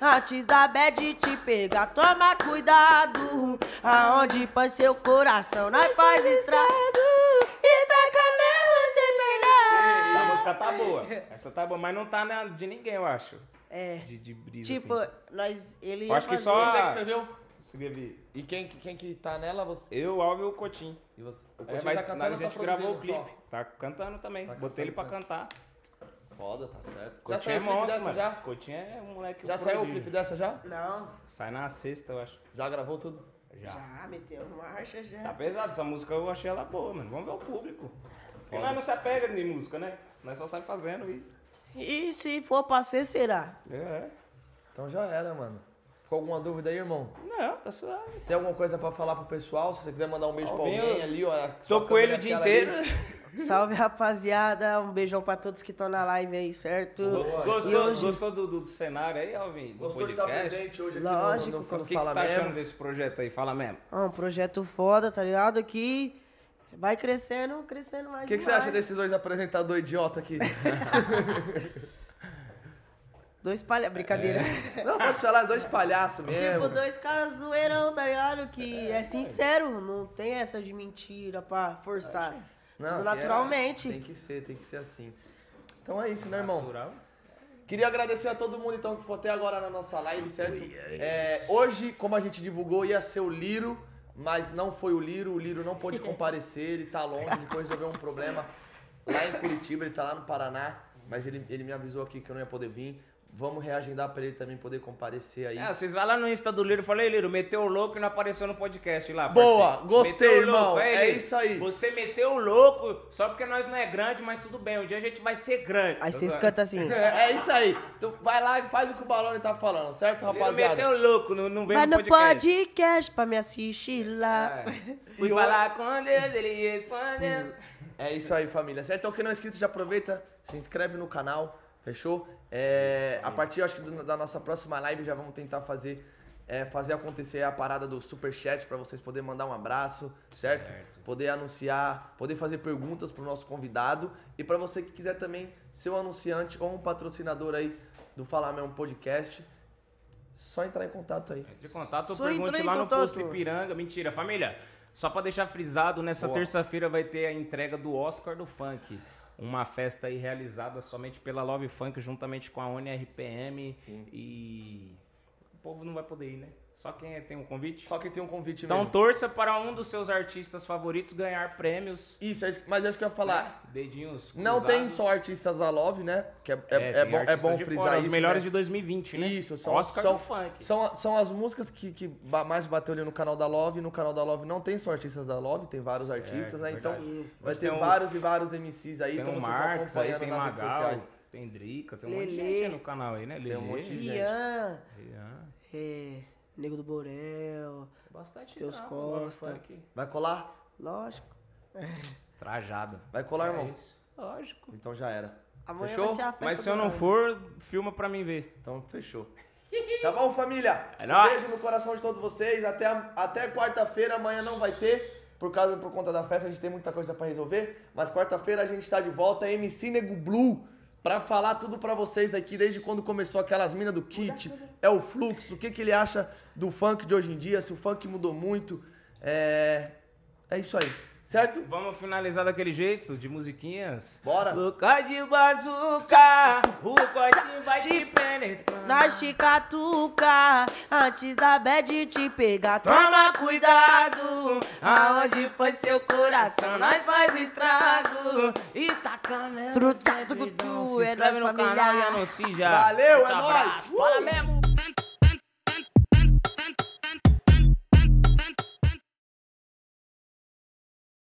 Antes da bad te pegar, toma cuidado. Aonde põe seu coração, nós faz estrago. E taca mesmo sem Essa perder. música tá boa. Essa tá boa, mas não tá na de ninguém, eu acho. É, De, de brisa. tipo, assim. nós, ele Eu acho que fazer... só- Você que escreveu? Escrevi. E quem, quem que tá nela? Você. Eu, Alvin e o Cotinho. E você? O É, mas tá cantando a ou tá gente gravou o clipe. Tá cantando também. Tá Botei ele pra cantando, cantar. Foda, tá certo. Saiu é o clipe monstro, dessa mano. já? Cotinho é um moleque Já saiu o clipe dessa já? Não, Sai na sexta, eu acho. Já gravou tudo? Já. já meteu marcha, já. Tá pesado, essa música eu achei ela boa, mano. Vamos ver o público. Porque nós não se apega de música, né? Nós só sai fazendo e. E se for pra ser, será? É. Então já era, mano. Ficou alguma dúvida aí, irmão? Não, tá suave. Tem alguma coisa pra falar pro pessoal? Se você quiser mandar um beijo pra Alguém, eu ali, ó. Tô com ele o dia inteiro. Salve, rapaziada. Um beijão pra todos que estão na live aí, certo? Gostou, E hoje- gostou do, do, do cenário aí, Alvin? Do Gostou de estar podcast? presente hoje aqui Lógico, no, no, no O que, que Fala você tá Mesmo? achando desse projeto aí? Fala mesmo. Ah, um projeto foda, tá ligado? Que vai crescendo, crescendo mais O que, que você acha desses dois apresentadores idiota aqui? Dois palha... Brincadeira. Não, pode falar, dois palhaços mesmo. tipo, dois caras zoeirão, tá ligado? Que é sincero, não tem essa de mentira pra forçar. Não, Tudo que naturalmente. é- tem que ser, tem que ser assim. Então é isso, né, irmão? Natural. Queria agradecer a todo mundo então que ficou até agora na nossa live, certo? É, hoje, como a gente divulgou, ia ser o Liro, mas não foi o Liro. O Liro não pôde comparecer, ele tá longe, ele foi resolver um problema lá em Curitiba, ele tá lá no Paraná, mas ele, ele me avisou aqui que eu não ia poder vir. Vamos reagendar pra ele também poder comparecer aí. É, vocês vão lá no Insta do Liro e falei, Liro, meteu o louco e não apareceu no podcast lá. Boa, parceiro. gostei, Meteu irmão, louco. É Liro, isso aí. Você meteu o louco só porque nós não é grande, mas tudo bem. Um dia a gente vai ser grande. Aí vocês cantam assim. É, é isso aí. Então vai lá e faz o que o Balone tá falando, certo, Liro rapaziada? meteu o louco, não, não veio Vai no no podcast. podcast pra me assistir lá. É. Fui E falar com Deus, ele respondeu. É isso aí, família. Certo? Então, quem não é inscrito, já aproveita, se inscreve no canal, fechou? É, a partir, acho que do- da nossa próxima live, já vamos tentar fazer, é, fazer acontecer a parada do superchat para vocês poderem mandar um abraço, certo? Certo. Poder anunciar, poder fazer perguntas pro nosso convidado e para você que quiser também ser um anunciante ou um patrocinador aí do Falar Mesmo Podcast, só entrar em contato aí. Entre em contato, Só pergunte lá no contato. posto Ipiranga. Mentira, família. Só pra deixar frisado, nessa terça-feira vai ter a entrega do Oscar do Funk. Uma festa aí realizada somente pela Love Funk, juntamente com a ONI RPM. E o povo não vai poder ir, né? Só quem tem um convite. Só que tem um convite Então mesmo. torça para um dos seus artistas favoritos ganhar prêmios. Isso, é mas é isso que eu ia falar. né? Dedinhos Não tem cruzados. só artistas da Love, né? Que é, é, é tem bom, é bom de frisar fora, isso. Os melhores né? de 2020, né? Isso, são, Oscar são, do Funk. São, são as músicas que, que mais bateu ali no canal da Love. No canal da Love não tem só artistas da Love, tem vários artistas, né? Então verdade. vai ter um- vários e vários MCs aí, Tem então o vocês Marcos vão aí, acompanhando tem nas redes Magal, sociais. tem Drica, tem um monte de Lelê. gente aí no canal aí, né? Tem um Lelê, monte de gente. Rian, Rian. é, Nego do Borel, Bastante Teus não, Costa. Vai colar? lógico. Trajado. Vai colar, É irmão? isso. Lógico. Então já era. Amanhã Fechou? vai ser a festa Mas se eu não for, filma pra mim ver. Então fechou. Tá bom, família? É um nóis. beijo no coração de todos vocês. Até, a- até quarta-feira, amanhã não vai ter. Por causa, por conta da festa, a gente tem muita coisa pra resolver. Mas quarta-feira a gente tá de volta, MC Nego Blue, pra falar tudo pra vocês aqui, desde quando começou aquelas minas do kit, é o fluxo, o que, que ele acha do funk de hoje em dia, se o funk mudou muito. É. É isso aí. Certo? Vamos finalizar daquele jeito, de musiquinhas. Bora. Boca de bazuca, o corte vai te penetrar. Nós te catuca, antes da bad te pegar. Toma cuidado, aonde foi seu coração, nós faz estrago. E taca mesmo. Truta, sempre tucutu, dão. Se é inscreve nóis, no canal e anuncie já. Valeu, é nóis. Fala Uh! mesmo.